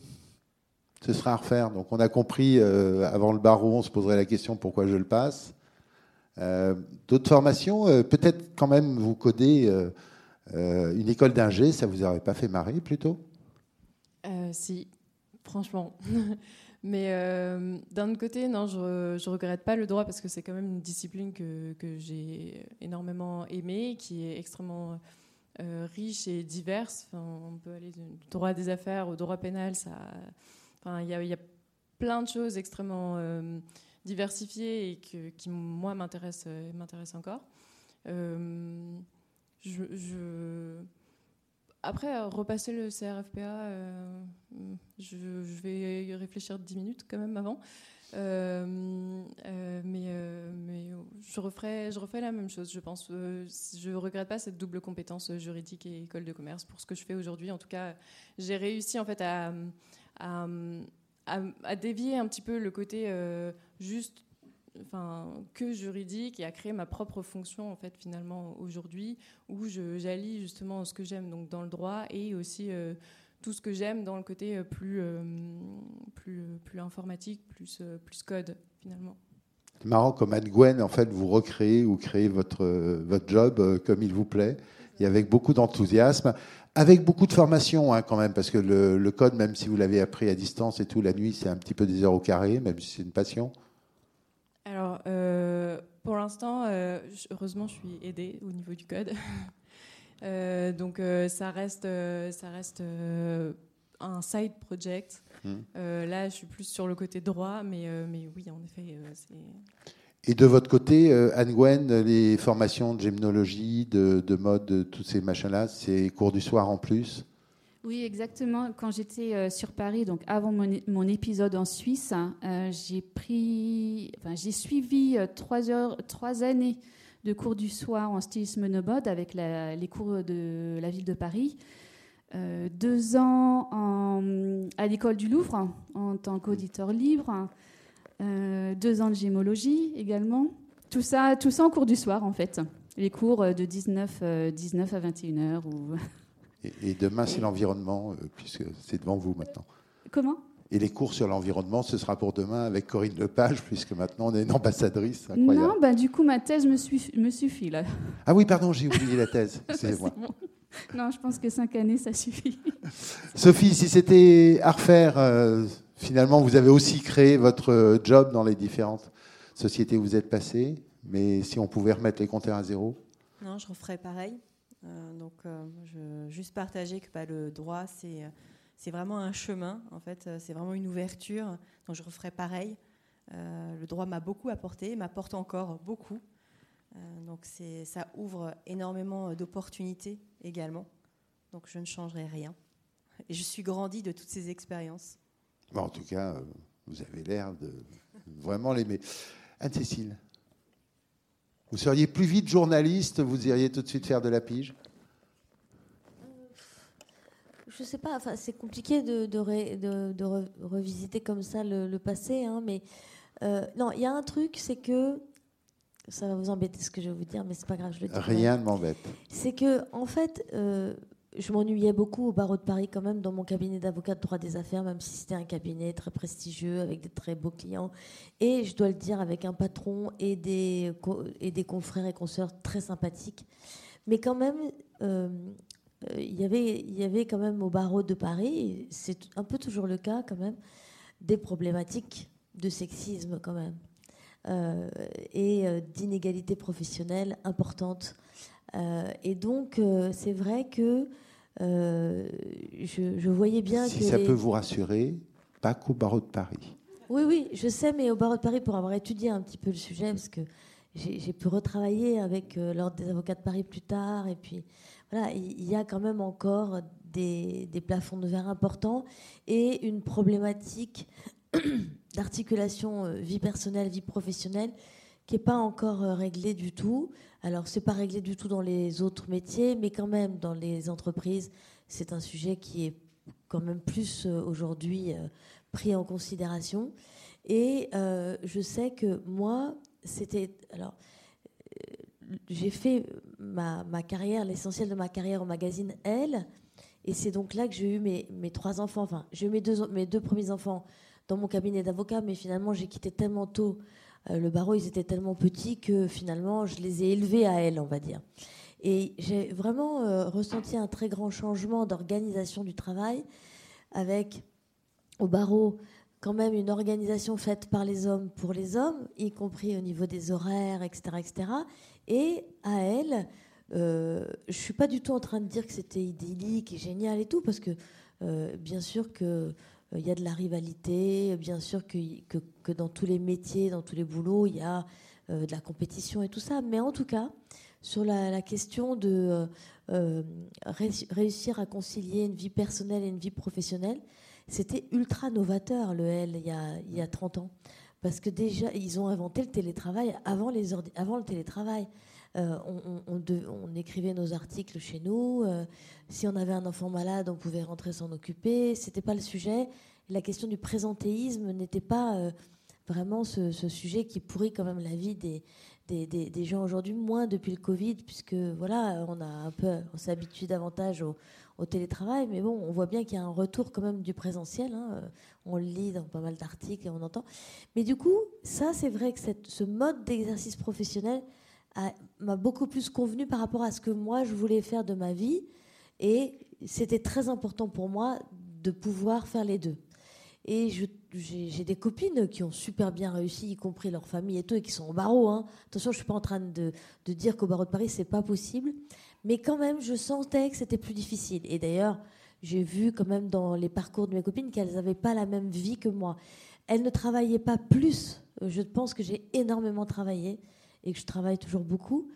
ce sera à refaire. Donc, on a compris, avant le barreau, on se poserait la question pourquoi je le passe. Euh, d'autres formations, euh, peut-être quand même vous codez euh, une école d'ingé, ça vous aurait pas fait marrer plutôt? Si, franchement. Mais d'un autre côté, non, je, ne regrette pas le droit parce que c'est quand même une discipline que, que j'ai énormément aimée, qui est extrêmement riche et diverse. on peut aller du droit des affaires au droit pénal. il y, a plein de choses extrêmement diversifié et que, qui, moi, m'intéresse euh, m'intéresse encore. Euh, je, Après, repasser le CRFPA, euh, je, vais y réfléchir 10 minutes quand même avant. Mais, mais je, referai, je referai la même chose, je pense. je ne regrette pas cette double compétence juridique et école de commerce pour ce que je fais aujourd'hui. En tout cas, j'ai réussi en fait à, dévier un petit peu le côté euh, juste que juridique et à créer ma propre fonction en fait finalement aujourd'hui où j'allie justement ce que j'aime donc dans le droit et aussi euh, tout ce que j'aime dans le côté euh, plus, plus, plus informatique, plus, plus code finalement. C'est marrant comme Anne Gwen, en fait, vous recréez ou créez votre, votre job comme il vous plaît et avec beaucoup d'enthousiasme. Avec beaucoup de formation hein, quand même, parce que le, code, même si vous l'avez appris à distance et tout, la nuit, c'est un petit peu des heures au carré, même si c'est une passion. Alors, euh, pour l'instant, heureusement, je suis aidée au niveau du code. donc ça reste, ça reste un side project. Hmm. là, je suis plus sur le côté droit, mais, mais oui, en effet, c'est et de votre côté, euh, Anne-Gwen, les formations de gymnologie, de, mode, de tous ces machins-là, c'est cours du soir en plus? Oui, exactement. Quand j'étais euh, sur Paris, donc avant mon, épisode en Suisse, euh, j'ai pris, enfin, j'ai suivi trois, heures, trois années de cours du soir en stylisme no mode avec les cours de la ville de Paris. deux ans à l'école du Louvre en tant qu'auditeur libre. Euh, deux ans de gémologie également. Tout ça, tout ça en cours du soir, en fait. Les cours euh, de 19, 19 euh, à 21 heures. Ou... Et, demain, c'est l'environnement, puisque c'est devant vous maintenant. Comment? Et les cours sur l'environnement, ce sera pour demain avec Corinne Lepage, puisque maintenant on est une ambassadrice. Incroyable. Non, bah, du coup, ma thèse me, suffit, me suffit là. Ah oui, pardon, j'ai oublié la thèse. Excusez-moi. Non, je pense que cinq années, ça suffit. Sophie, si c'était à refaire, finalement, vous avez aussi créé votre job dans les différentes sociétés où vous êtes passé. Mais si on pouvait remettre les compteurs à zéro? Non, je referais pareil. Euh, donc, euh, je juste partager que bah, le droit, c'est, c'est vraiment un chemin. En fait, c'est vraiment une ouverture. Donc, je referais pareil. Euh, le droit m'a beaucoup apporté, m'apporte encore beaucoup. donc, c'est, ça ouvre énormément d'opportunités également. Donc, je ne changerai rien. Et je suis grandie de toutes ces expériences en tout cas, euh, vous avez l'air de vraiment l'aimer. Anne-Cécile, vous seriez plus vite journaliste, vous iriez tout de suite faire de la pige? Je ne sais pas, enfin, c'est compliqué de, de, revisiter comme ça le, passé, hein, mais euh, non, il y a un truc, c'est que ça va vous embêter ce que je vais vous dire, mais c'est pas grave, je le dis. Rien ne m'embête. C'est que, en fait, euh, je m'ennuyais beaucoup au barreau de Paris quand même dans mon cabinet d'avocat de droit des affaires, même si c'était un cabinet très prestigieux avec des très beaux clients. Et je dois le dire, avec un patron et des, et des confrères et consoeurs très sympathiques. Mais quand même, euh, il y avait, il y avait quand même au barreau de Paris, c'est un peu toujours le cas quand même, des problématiques de sexisme quand même. Euh, et d'inégalités professionnelles importantes. et donc, c'est vrai que euh, je, voyais bien si que. Si ça peut vous rassurer, pas qu'au barreau de Paris. Oui, oui, je sais, mais au barreau de Paris, pour avoir étudié un petit peu le sujet, parce que j'ai pu retravailler avec euh, l'Ordre des avocats de Paris plus tard, et puis il y a quand même encore des, plafonds de verre importants et une problématique d'articulation euh, vie personnelle, vie professionnelle qui n'est pas encore réglée du tout. Alors, c'est pas réglé du tout dans les autres métiers, mais quand même, dans les entreprises, c'est un sujet qui est quand même plus euh, aujourd'hui euh, pris en considération. Et euh, je sais que moi, c'était. Alors, j'ai fait ma, carrière, l'essentiel de ma carrière au magazine Elle, et c'est donc là que j'ai eu mes, trois enfants. Enfin, j'ai eu mes deux, mes deux premiers enfants dans mon cabinet d'avocat, mais finalement, j'ai quitté tellement tôt euh, le barreau, ils étaient tellement petits que finalement, je les ai élevés à elle, on va dire. Et j'ai vraiment euh, ressenti un très grand changement d'organisation du travail, avec au barreau quand même une organisation faite par les hommes pour les hommes, y compris au niveau des horaires, etc. etc. Et à elle, euh, je suis pas du tout en train de dire que c'était idyllique et génial et tout, parce que euh, bien sûr que euh, il y a de la rivalité, bien sûr que, dans tous les métiers, dans tous les boulots, il y a de la compétition et tout ça. Mais en tout cas, sur la, question de réussir à concilier une vie personnelle et une vie professionnelle, c'était ultra novateur le L il y, a, il y a 30 ans. Parce que déjà, ils ont inventé le télétravail avant, les avant le télétravail. on, écrivait nos articles chez nous. si on avait un enfant malade, on pouvait rentrer s'en occuper. C'était pas le sujet la question du présentéisme n'était pas euh, vraiment ce, sujet qui pourrit quand même la vie des, des, gens aujourd'hui, moins depuis le Covid, puisque voilà, on a un peu, on s'est habitué davantage au, télétravail, mais bon, on voit bien qu'il y a un retour quand même du présentiel. Hein, euh, on le lit dans pas mal d'articles et on entend. Mais du coup, ça, c'est vrai que ce mode d'exercice professionnel m'a beaucoup plus convenu par rapport à ce que moi je voulais faire de ma vie, et c'était très important pour moi de pouvoir faire les deux. Et j'ai des copines qui ont super bien réussi, y compris leur famille et tout, et qui sont au barreau. Hein. Attention, je ne suis pas en train de, de dire qu'au barreau de Paris, c'est pas possible. Mais quand même, je sentais que c'était plus difficile. Et d'ailleurs, j'ai vu quand même dans les parcours de mes copines qu'elles n'avaient pas la même vie que moi. Elles ne travaillaient pas plus. Je pense que j'ai énormément travaillé et que je travaille toujours beaucoup.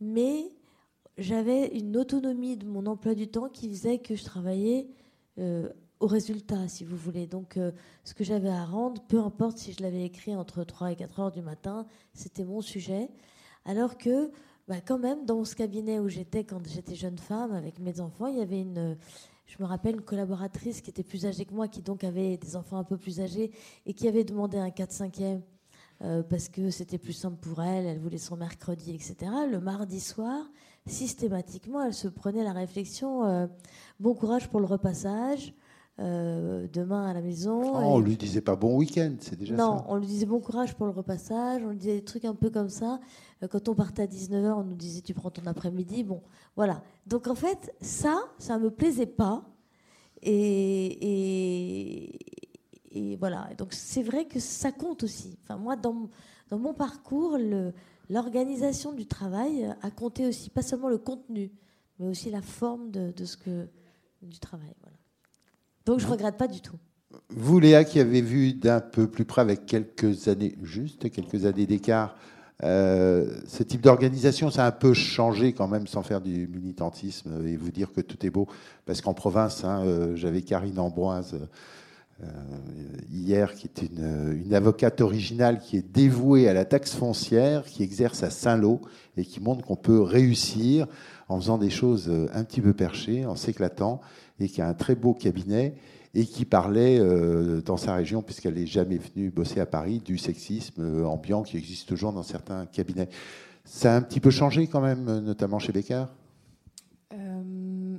Mais j'avais une autonomie de mon emploi du temps qui faisait que je travaillais euh, au résultat, si vous voulez. Donc, euh, ce que j'avais à rendre, peu importe si je l'avais écrit entre 3 et 4 heures du matin, c'était mon sujet. Alors que, bah, quand même, dans ce cabinet où j'étais quand j'étais jeune femme avec mes enfants, il y avait une, je me rappelle une collaboratrice qui était plus âgée que moi, qui donc avait des enfants un peu plus âgés et qui avait demandé un 4-5e euh, parce que c'était plus simple pour elle, elle voulait son mercredi, etc. Le mardi soir, systématiquement, elle se prenait la réflexion bon courage pour le repassage, euh, demain à la maison. Oh, on lui disait pas bon week-end, c'est déjà non, ça. on lui disait bon courage pour le repassage, on lui disait des trucs un peu comme ça. Euh, quand on partait à 19h, on nous disait tu prends ton après-midi. Bon, voilà. Donc en fait, ça, ça me plaisait pas. Et, et, voilà. Donc c'est vrai que ça compte aussi. Enfin, moi, dans, dans mon parcours, l'organisation du travail a compté aussi, pas seulement le contenu, mais aussi la forme de, de ce que, du travail. Voilà. Donc je ne regrette pas du tout. Vous, Léa, qui avez vu d'un peu plus près avec quelques années, juste quelques années d'écart, euh, ce type d'organisation, ça a un peu changé quand même, sans faire du militantisme et vous dire que tout est beau. Parce qu'en province, hein, euh, j'avais Karine Ambroise euh, hier, qui est une, une, avocate originale qui est dévouée à la taxe foncière, qui exerce à Saint-Lô et qui montre qu'on peut réussir en faisant des choses un petit peu perchées, en s'éclatant et qui a un très beau cabinet et qui parlait euh, dans sa région, puisqu'elle n'est jamais venue bosser à Paris, du sexisme euh, ambiant qui existe toujours dans certains cabinets. Ça a un petit peu changé quand même, notamment chez Becker? Euh,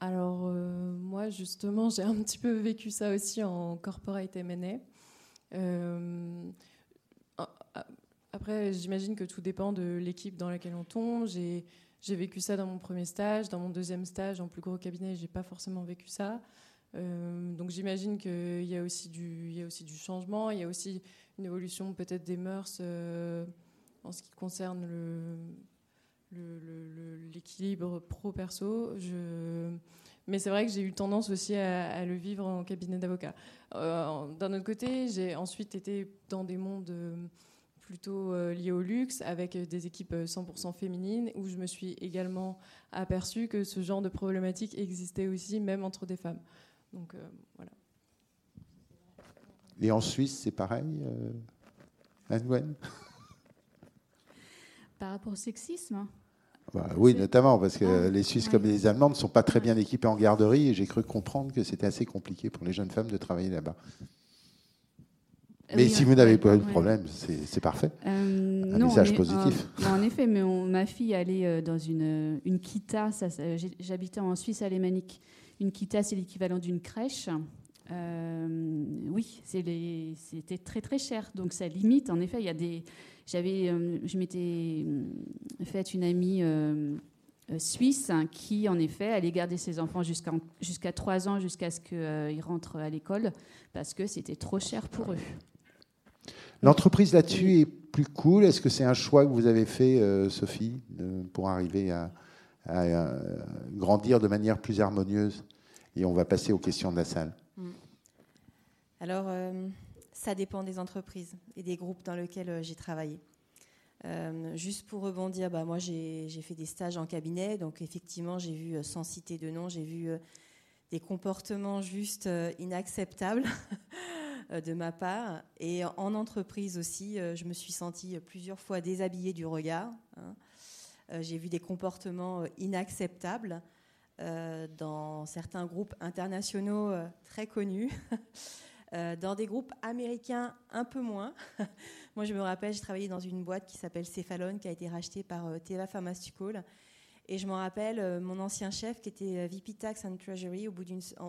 Alors, moi, justement, j'ai un petit peu vécu ça aussi en corporate M&A. Après, j'imagine que tout dépend de l'équipe dans laquelle on tombe. J'ai vécu ça dans mon premier stage, dans mon deuxième stage, en plus gros cabinet, j'ai pas forcément vécu ça. Euh, donc j'imagine qu'il y a aussi du, changement, il y a aussi une évolution peut-être des mœurs euh, en ce qui concerne l'équilibre pro-perso. Mais c'est vrai que j'ai eu tendance aussi à, le vivre en cabinet d'avocat. Euh, d'un autre côté, j'ai ensuite été dans des mondes plutôt euh, lié au luxe, avec des équipes 100% euh, féminines, où je me suis également aperçue que ce genre de problématique existait aussi, même entre des femmes. Donc euh, voilà. Et en Suisse, c'est pareil, Anne Par rapport au sexisme? Bah, oui, notamment, parce que ah, les Suisses comme les Allemands ne sont pas très bien équipés en garderie, et j'ai cru comprendre que c'était assez compliqué pour les jeunes femmes de travailler là-bas. Mais si vous n'avez pas eu de problème, c'est parfait. Euh, un message positif. en effet, mais ma fille allait euh, dans une, une kita. J'habitais en Suisse alémanique. Une kita, c'est l'équivalent d'une crèche. Euh, oui, c'était très très cher. Donc ça limite. En effet, il y a des. J'avais, je m'étais fait une amie suisse qui, en effet, allait garder ses enfants jusqu'à jusqu'à 3 ans, jusqu'à ce qu'ils rentrent à l'école, parce que c'était trop cher pour eux. L'entreprise là-dessus est plus cool. Est-ce que c'est un choix que vous avez fait, euh, Sophie, pour arriver à, grandir de manière plus harmonieuse? Et on va passer aux questions de la salle. Mm. Alors, euh, ça dépend des entreprises et des groupes dans lesquels euh, j'ai travaillé. juste pour rebondir, bah, moi j'ai fait des stages en cabinet, donc effectivement j'ai vu, sans citer de nom, j'ai vu des comportements juste inacceptables. Euh, de ma part. Et en entreprise aussi, euh, je me suis sentie plusieurs fois déshabillée du regard. Hein. Euh, j'ai vu des comportements inacceptables dans certains groupes internationaux très connus. dans des groupes américains un peu moins. Moi, je me rappelle, j'ai travaillé dans une boîte qui s'appelle Cephalon, qui a été rachetée par Teva Pharmaceutical. Et je me rappelle, mon ancien chef, qui était VP Tax and Treasury, au bout,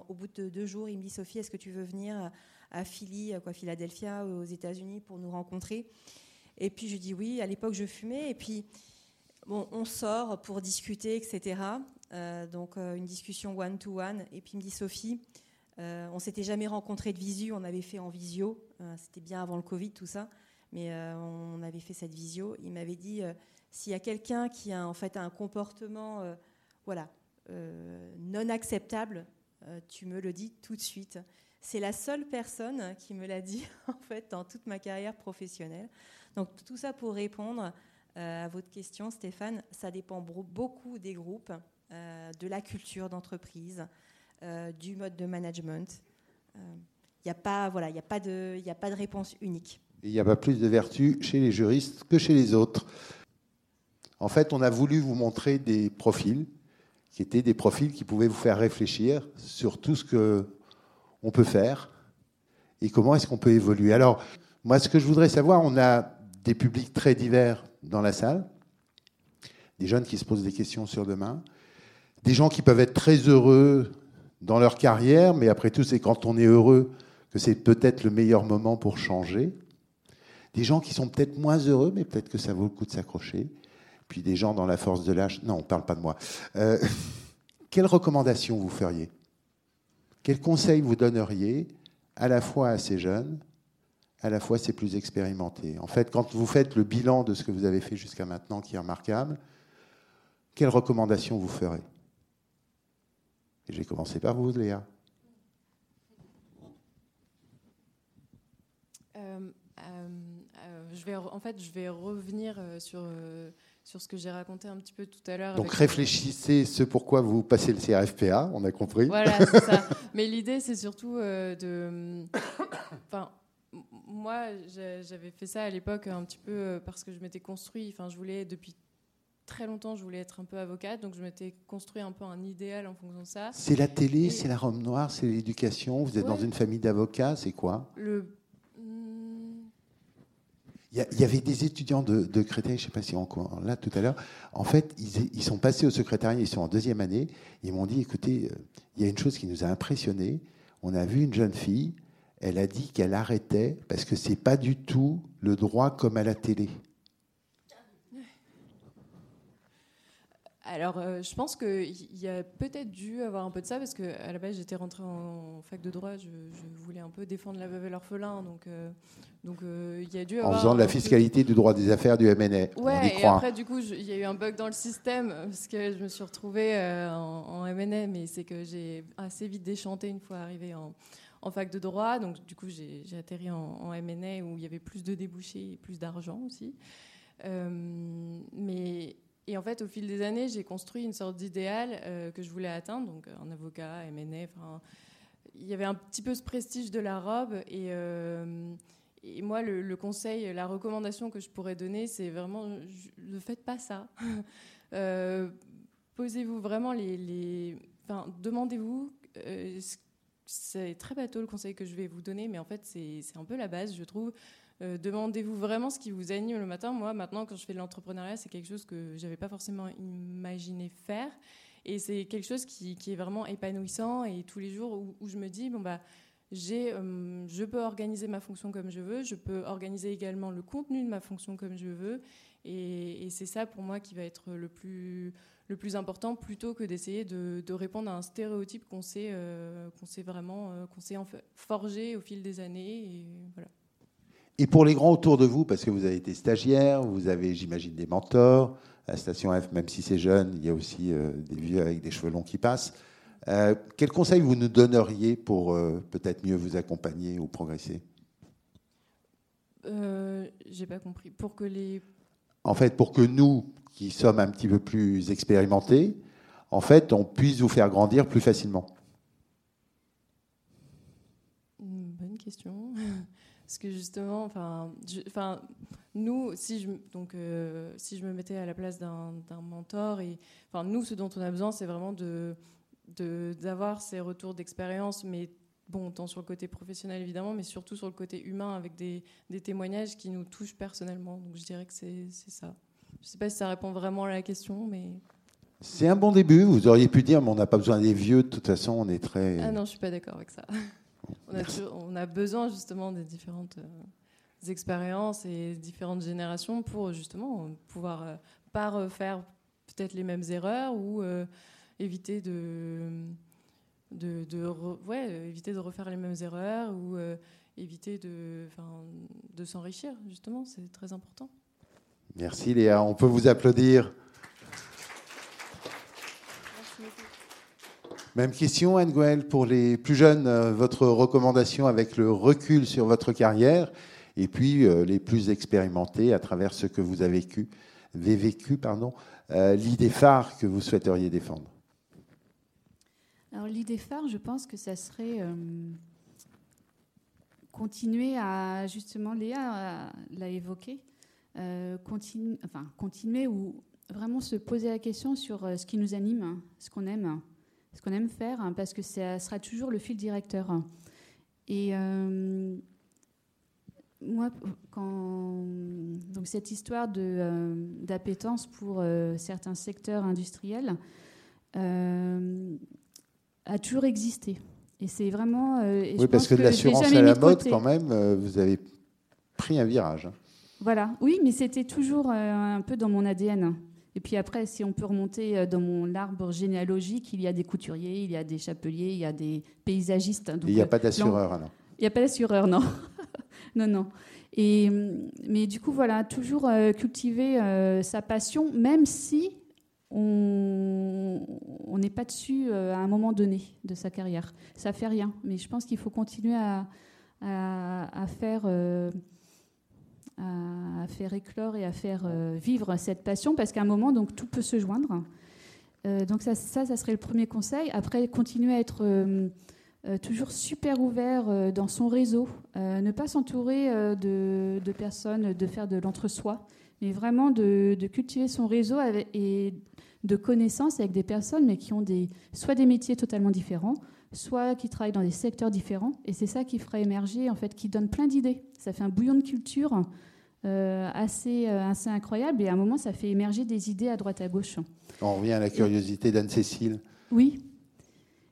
au bout de deux jours, il me dit Sophie, est-ce que tu veux venir à Philly, quoi, Philadelphia, aux États-Unis pour nous rencontrer. Et puis je dis oui. À l'époque, je fumais. Et puis, on sort pour discuter, etc. Euh, donc, euh, une discussion one-to-one. Et puis, il me dit Sophie, Euh, on s'était jamais rencontré de visu, on avait fait en visio. C'était bien avant le Covid, tout ça. Mais on avait fait cette visio. Il m'avait dit s'il y a quelqu'un qui a en fait un comportement voilà, non acceptable, tu me le dis tout de suite. C'est la seule personne qui me l'a dit en fait dans toute ma carrière professionnelle. Donc tout ça pour répondre à votre question, Stéphane, ça dépend beaucoup des groupes. Euh, de la culture d'entreprise, euh, du mode de management. Il euh, n'y a, pas, voilà, a, pas de, a pas de réponse unique. Il n'y a pas plus de vertu chez les juristes que chez les autres. En fait, on a voulu vous montrer des profils qui étaient des profils qui pouvaient vous faire réfléchir sur tout ce que on peut faire et comment est-ce qu'on peut évoluer. Alors, moi, ce que je voudrais savoir, on a des publics très divers dans la salle, des jeunes qui se posent des questions sur demain, des gens qui peuvent être très heureux dans leur carrière, mais après tout, c'est quand on est heureux que c'est peut-être le meilleur moment pour changer. Des gens qui sont peut-être moins heureux, mais peut-être que ça vaut le coup de s'accrocher. Puis des gens dans la force de l'âge. Non, on ne parle pas de moi. Euh, quelles recommandations vous feriez? Quels conseils vous donneriez à la fois à ces jeunes, à la fois ces plus expérimentés? En fait, quand vous faites le bilan de ce que vous avez fait jusqu'à maintenant, qui est remarquable, quelles recommandations vous ferez? Et j'ai commencé par vous, Léa. Euh, euh, euh, en fait, je vais revenir sur, sur ce que j'ai raconté un petit peu tout à l'heure. Donc réfléchissez ce pourquoi vous passez le CRFPA, on a compris. Voilà, c'est ça. Mais l'idée, c'est surtout de. Enfin, moi, j'avais fait ça à l'époque un petit peu parce que je m'étais construit. Enfin, je voulais depuis très longtemps, je voulais être un peu avocate, donc je m'étais construit un peu un idéal en fonction de ça. C'est la télé, c'est la robe noire, c'est l'éducation. Vous êtes dans une famille d'avocats, c'est quoi? Le... Il y, avait des étudiants de, Créteil, je ne sais pas si on là tout à l'heure. En fait, ils, sont passés au secrétariat, ils sont en deuxième année. Ils m'ont dit écoutez, euh, il y a une chose qui nous a impressionnés. On a vu une jeune fille, elle a dit qu'elle arrêtait parce que c'est pas du tout le droit comme à la télé. Alors, euh, je pense qu'il y a peut-être dû avoir un peu de ça, parce qu'à la base, j'étais rentrée en fac de droit, je, voulais un peu défendre la veuve et l'orphelin, donc, euh, donc euh, il y a dû avoir... En faisant de la fiscalité du droit des affaires du MNA. Ouais, et après, du coup, il y a eu un bug dans le système, parce que je me suis retrouvée en, MNA, mais c'est que j'ai assez vite déchanté une fois arrivée en, fac de droit, donc du coup, j'ai atterri en, en, MNA où il y avait plus de débouchés et plus d'argent aussi. mais et en fait, au fil des années, j'ai construit une sorte d'idéal euh, que je voulais atteindre, donc un avocat, MNF. Il y avait un petit peu ce prestige de la robe. Et, euh, moi, le, conseil, la recommandation que je pourrais donner, c'est vraiment ne faites pas ça. Euh, posez-vous vraiment les. les enfin, demandez-vous. c'est très bateau le conseil que je vais vous donner, mais en fait, c'est un peu la base, je trouve. Euh, demandez-vous vraiment ce qui vous anime le matin. Moi, maintenant, quand je fais de l'entrepreneuriat, c'est quelque chose que je n'avais pas forcément imaginé faire. Et c'est quelque chose qui, est vraiment épanouissant. Et tous les jours où, je me dis, bon, bah, euh, je peux organiser ma fonction comme je veux, je peux organiser également le contenu de ma fonction comme je veux. Et, c'est ça pour moi qui va être le plus, le plus important plutôt que d'essayer de, répondre à un stéréotype qu'on s'est, euh, qu'on vraiment qu'on s'est forgé au fil des années. Et voilà. Et pour les grands autour de vous, parce que vous avez été stagiaire, vous avez, j'imagine, des mentors. À la station F, même si c'est jeune, il y a aussi euh, des vieux avec des cheveux longs qui passent. Euh, quel conseil vous nous donneriez pour euh, peut-être mieux vous accompagner ou progresser? J'ai pas compris. Pour que les. En fait, pour que nous, qui sommes un petit peu plus expérimentés, en fait, on puisse vous faire grandir plus facilement. Bonne question. Parce que justement, enfin, enfin, nous, si je, donc, euh, si je me mettais à la place d'un mentor, et, enfin, nous, ce dont on a besoin, c'est vraiment de d'avoir ces retours d'expérience, mais bon, tant sur le côté professionnel évidemment, mais surtout sur le côté humain, avec des, des témoignages qui nous touchent personnellement. Donc je dirais que c'est ça. Je ne sais pas si ça répond vraiment à la question, mais... C'est un bon début. Vous auriez pu dire, mais on n'a pas besoin des vieux. De toute façon, on est très... Ah non, je ne suis pas d'accord avec ça. On a, besoin justement des différentes euh, expériences et différentes générations pour justement pouvoir euh, pas refaire peut-être les mêmes erreurs ou euh, éviter de de, ouais, éviter de refaire les mêmes erreurs ou éviter de, de s'enrichir, justement, c'est très important. Merci Léa, on peut vous applaudir. Même question, Anne-Gouel, pour les plus jeunes, euh, votre recommandation avec le recul sur votre carrière, et puis euh, les plus expérimentés à travers ce que vous avez vécu, pardon, euh, l'idée phare que vous souhaiteriez défendre. Alors l'idée phare, je pense que ça serait continuer à, justement, Léa l'a évoqué, enfin, continuer ou vraiment se poser la question sur ce qui nous anime, ce qu'on aime ce qu'on aime faire, hein, parce que ça sera toujours le fil directeur. Et euh, moi, quand donc cette histoire de euh, d'appétence pour euh, certains secteurs industriels a toujours existé. Et c'est vraiment. oui, parce que, de l'assurance à la mode, quand même, vous avez pris un virage. Hein. Voilà, oui, mais c'était toujours un peu dans mon ADN. Et puis après, si on peut remonter euh, dans mon arbre généalogique, il y a des couturiers, il y a des chapeliers, il y a des paysagistes. il n'y a pas euh, d'assureur alors? Il n'y a pas d'assureur, non. non, non. Et, mais du coup, voilà, toujours euh, cultiver sa passion, même si on n'est pas dessus à un moment donné de sa carrière. Ça fait rien. Mais je pense qu'il faut continuer à, à, à faire faire éclore et à faire euh, vivre cette passion, parce qu'à un moment, donc, tout peut se joindre. Euh, donc ça, ça, serait le premier conseil. Après, continuer à être euh, toujours super ouvert dans son réseau, ne pas s'entourer de, personnes, de faire de l'entre-soi, mais vraiment de, cultiver son réseau et de connaissances avec des personnes, mais qui ont des, soit des métiers totalement différents, soit qui travaillent dans des secteurs différents. Et c'est ça qui fera émerger, en fait, qui donne plein d'idées. Ça fait un bouillon de culture assez, euh, assez incroyable. Et à un moment, ça fait émerger des idées à droite à gauche. On revient à la curiosité d'Anne-Cécile. Oui,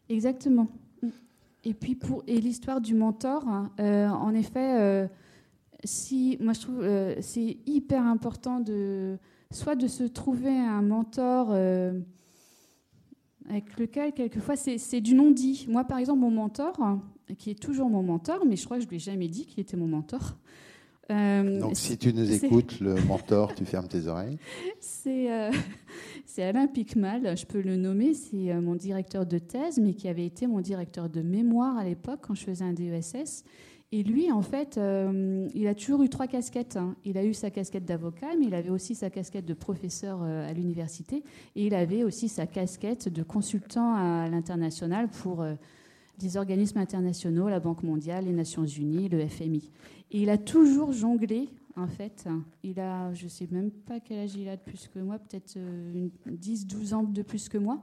exactement. Et puis pour et l'histoire du mentor, euh, en effet, si moi je trouve c'est hyper important de soit de se trouver un mentor avec lequel quelquefois c'est du non dit. Moi par exemple mon mentor, qui est toujours mon mentor, mais je crois que je lui ai jamais dit qu'il était mon mentor. Euh, Donc si tu nous écoutes, le mentor, tu fermes tes oreilles. C'est euh, Alain Picmal, je peux le nommer, c'est euh, mon directeur de thèse, mais qui avait été mon directeur de mémoire à l'époque quand je faisais un DESS. Et lui, en fait, euh, il a toujours eu trois casquettes. Hein. Il a eu sa casquette d'avocat, mais il avait aussi sa casquette de professeur à l'université, et il avait aussi sa casquette de consultant à l'international pour des organismes internationaux, la Banque mondiale, les Nations unies, le FMI. Et il a toujours jonglé, en fait. Il a, je ne sais même pas quel âge il a de plus que moi, peut-être 10, euh, 12 ans de plus que moi.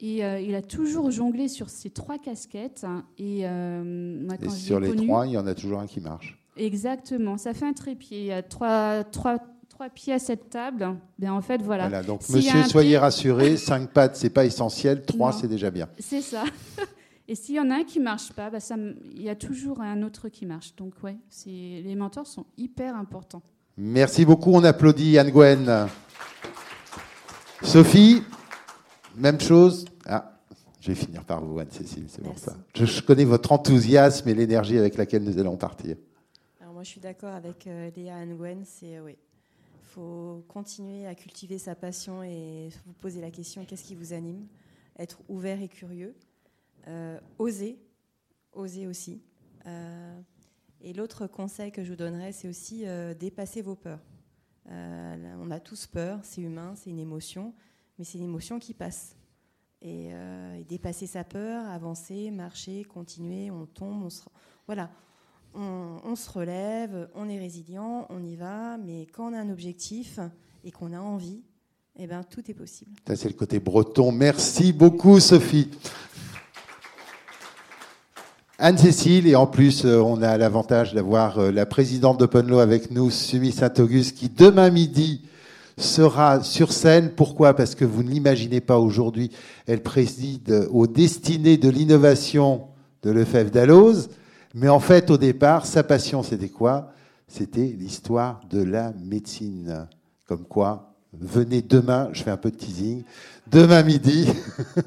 Et euh, il a toujours jonglé sur ces trois casquettes. Et, euh, sur les trois, il y en a toujours un qui marche. Exactement. Ça fait un trépied. Il y a trois, trois, trois pieds à cette table. Bien, en fait, voilà. voilà donc, monsieur, soyez rassuré. cinq pattes, c'est pas essentiel. Trois, c'est déjà bien. C'est ça. Et s'il y en a un qui marche pas, bah, il y a toujours un autre qui marche. Donc ouais, les mentors sont hyper importants. Merci beaucoup. On applaudit Anne Gwen. Sophie, même chose? Ah, je vais finir par vous, Anne-Cécile, c'est pour ça. Je, connais votre enthousiasme et l'énergie avec laquelle nous allons partir. Alors moi, je suis d'accord avec euh, Léa Anne Gwen. C'est oui, faut continuer à cultiver sa passion et vous poser la question qu'est-ce qui vous anime? Être ouvert et curieux. Euh, oser, oser aussi. Euh, et l'autre conseil que je vous donnerais, c'est aussi euh, dépasser vos peurs. on a tous peur, c'est humain, c'est une émotion, mais c'est une émotion qui passe. Et, dépasser sa peur, avancer, marcher, continuer, on tombe, on se, voilà, on, se relève, on est résilient, on y va, mais quand on a un objectif et qu'on a envie, eh ben, tout est possible. C'est le côté breton. Merci beaucoup, Sophie. Anne-Cécile, et en plus, euh, on a l'avantage d'avoir euh, la présidente d'Open avec nous, Sumi Saint-Auguste, qui demain midi sera sur scène. Pourquoi? Parce que vous ne l'imaginez pas aujourd'hui, elle préside aux destinées de l'innovation de Lefebvre d'Alloz. Mais en fait, au départ, sa passion, c'était quoi? C'était l'histoire de la médecine. Comme quoi, venez demain, je fais un peu de teasing, demain midi,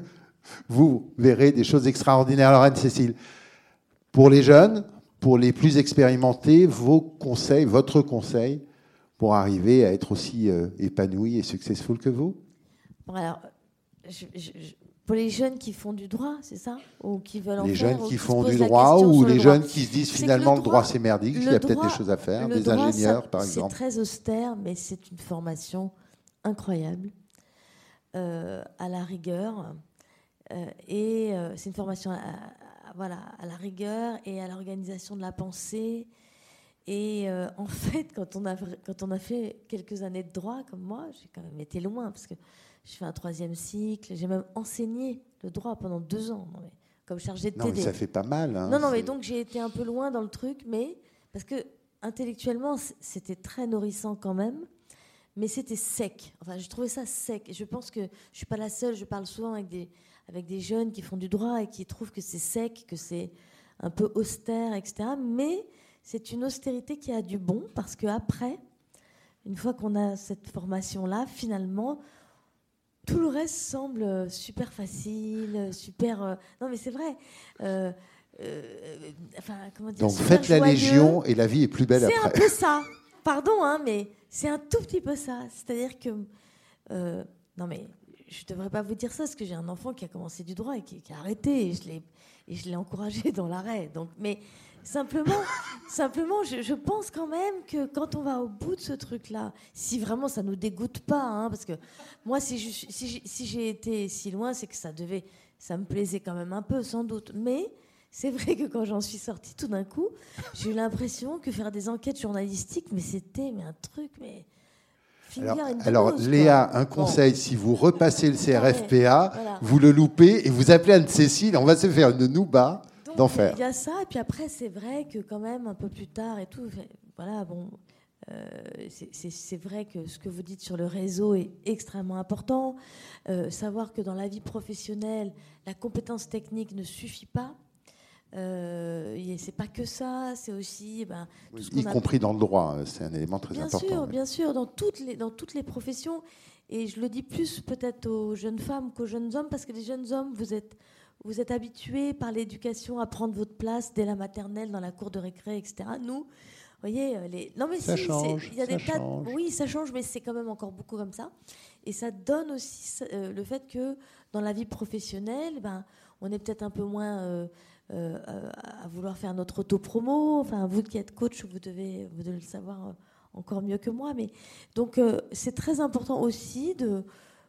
vous verrez des choses extraordinaires. Alors Anne-Cécile, pour les jeunes, pour les plus expérimentés, vos conseils, votre conseil pour arriver à être aussi euh, épanoui et successful que vous? Alors, pour les jeunes qui font du droit, c'est ça? Ou qui veulent en Les faire, jeunes qui font du droit ou le les jeunes qui se disent C'est finalement le droit droit- c'est merdique, il y a peut-être des choses à faire, des droit, ingénieurs ça- par C'est exemple. très austère, mais c'est une formation incroyable, euh, à la rigueur. euh, et euh, c'est une formation à- voilà, à la rigueur et à l'organisation de la pensée. Et euh, en fait, quand on, a, quand on a fait quelques années de droit, comme moi, j'ai quand même été loin, parce que je fais un troisième cycle, j'ai même enseigné le droit pendant deux ans, non, mais comme chargée de Non, mais TD. ça fait pas mal. hein, Non, non, mais donc j'ai été un peu loin dans le truc, mais parce que intellectuellement, c'était très nourrissant quand même, mais c'était sec. Enfin, je trouvais ça sec. Et je pense que je suis pas la seule. Je parle souvent avec des avec des jeunes qui font du droit et qui trouvent que c'est sec, que c'est un peu austère, etc. Mais c'est une austérité qui a du bon parce que après, une fois qu'on a cette formation-là, finalement, tout le reste semble super facile, super. euh, Non, mais c'est vrai. Euh, euh, enfin, comment dire Donc faites la. Légion et la vie est plus belle C'est un après. peu ça. Pardon, hein, mais c'est un tout petit peu ça. C'est-à-dire que. non, mais je ne devrais pas vous dire ça, parce que j'ai un enfant qui a commencé du droit et qui, a arrêté. Et je l'ai, encouragé dans l'arrêt. Mais simplement, simplement je, pense quand même que quand on va au bout de ce truc-là, si vraiment ça ne nous dégoûte pas, hein, parce que moi, si, j'ai- été si loin, c'est que ça devait. Ça me plaisait quand même un peu, sans doute. Mais. C'est vrai que quand j'en suis sortie, tout d'un coup, j'ai eu l'impression que faire des enquêtes journalistiques, mais c'était un truc, mais Alors. Léa, un Bon. conseil, si vous repassez le CRFPA, Voilà. vous le loupez et vous appelez Anne-Cécile, on va se faire une nouba d'enfer. Il y a ça, et puis après, c'est vrai que quand même, un peu plus tard et tout, voilà, bon, euh, c'est vrai que ce que vous dites sur le réseau est extrêmement important. Euh, savoir que dans la vie professionnelle, la compétence technique ne suffit pas. Euh, c'est pas que ça, c'est aussi ben, tout ce Y a compris dans le droit, hein, c'est un élément très Bien important. sûr, ouais. bien sûr, dans toutes les, dans toutes les professions. Et je le dis plus peut-être aux jeunes femmes qu'aux jeunes hommes, parce que les jeunes hommes, vous êtes, vous êtes habitués par l'éducation à prendre votre place dès la maternelle, dans la cour de récré, etc. Nous, vous voyez, les... non mais Ça si, change, il y a des tas de-. Oui, ça change, mais c'est quand même encore beaucoup comme ça. Et ça donne aussi euh, le fait que dans la vie professionnelle, ben, on est peut-être un peu moins euh, euh, à vouloir faire notre auto-promo. Enfin, vous qui êtes coach, vous devez, vous le savoir euh, encore mieux que moi. Mais donc, euh, c'est très important aussi de,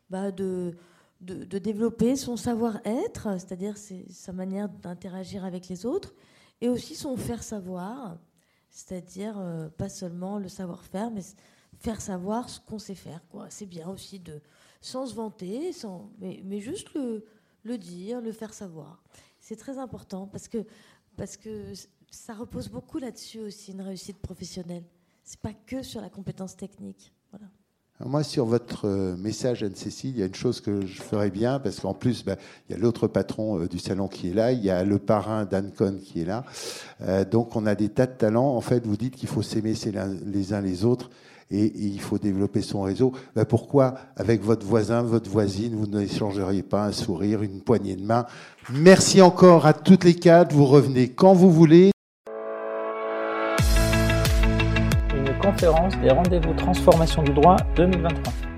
bah, de, de, développer son savoir-être, c'est-à-dire c'est sa manière d'interagir avec les autres, et aussi son faire savoir, c'est-à-dire pas seulement le savoir-faire, mais faire savoir ce qu'on sait faire. C'est bien aussi de, sans se vanter, sans, mais, mais juste le, le dire, le faire savoir. C'est très important parce que, parce que ça repose beaucoup là-dessus aussi, une réussite professionnelle. C'est pas que sur la compétence technique. Moi, sur votre euh, message, Anne-Cécile, il y a une chose que je ferais bien, parce qu'en plus, bah, il y a l'autre patron euh, du salon qui est là, il y a le parrain d'Ancon qui est là. Euh, donc, on a des tas de talents. En fait, vous dites qu'il faut s'aimer les uns les autres et, il faut développer son réseau. Pourquoi, avec votre voisin, votre voisine, vous n'échangeriez pas un sourire, une poignée de main? Merci encore à toutes les quatre. Vous revenez quand vous voulez. Une conférence des rendez-vous transformation du droit 2023.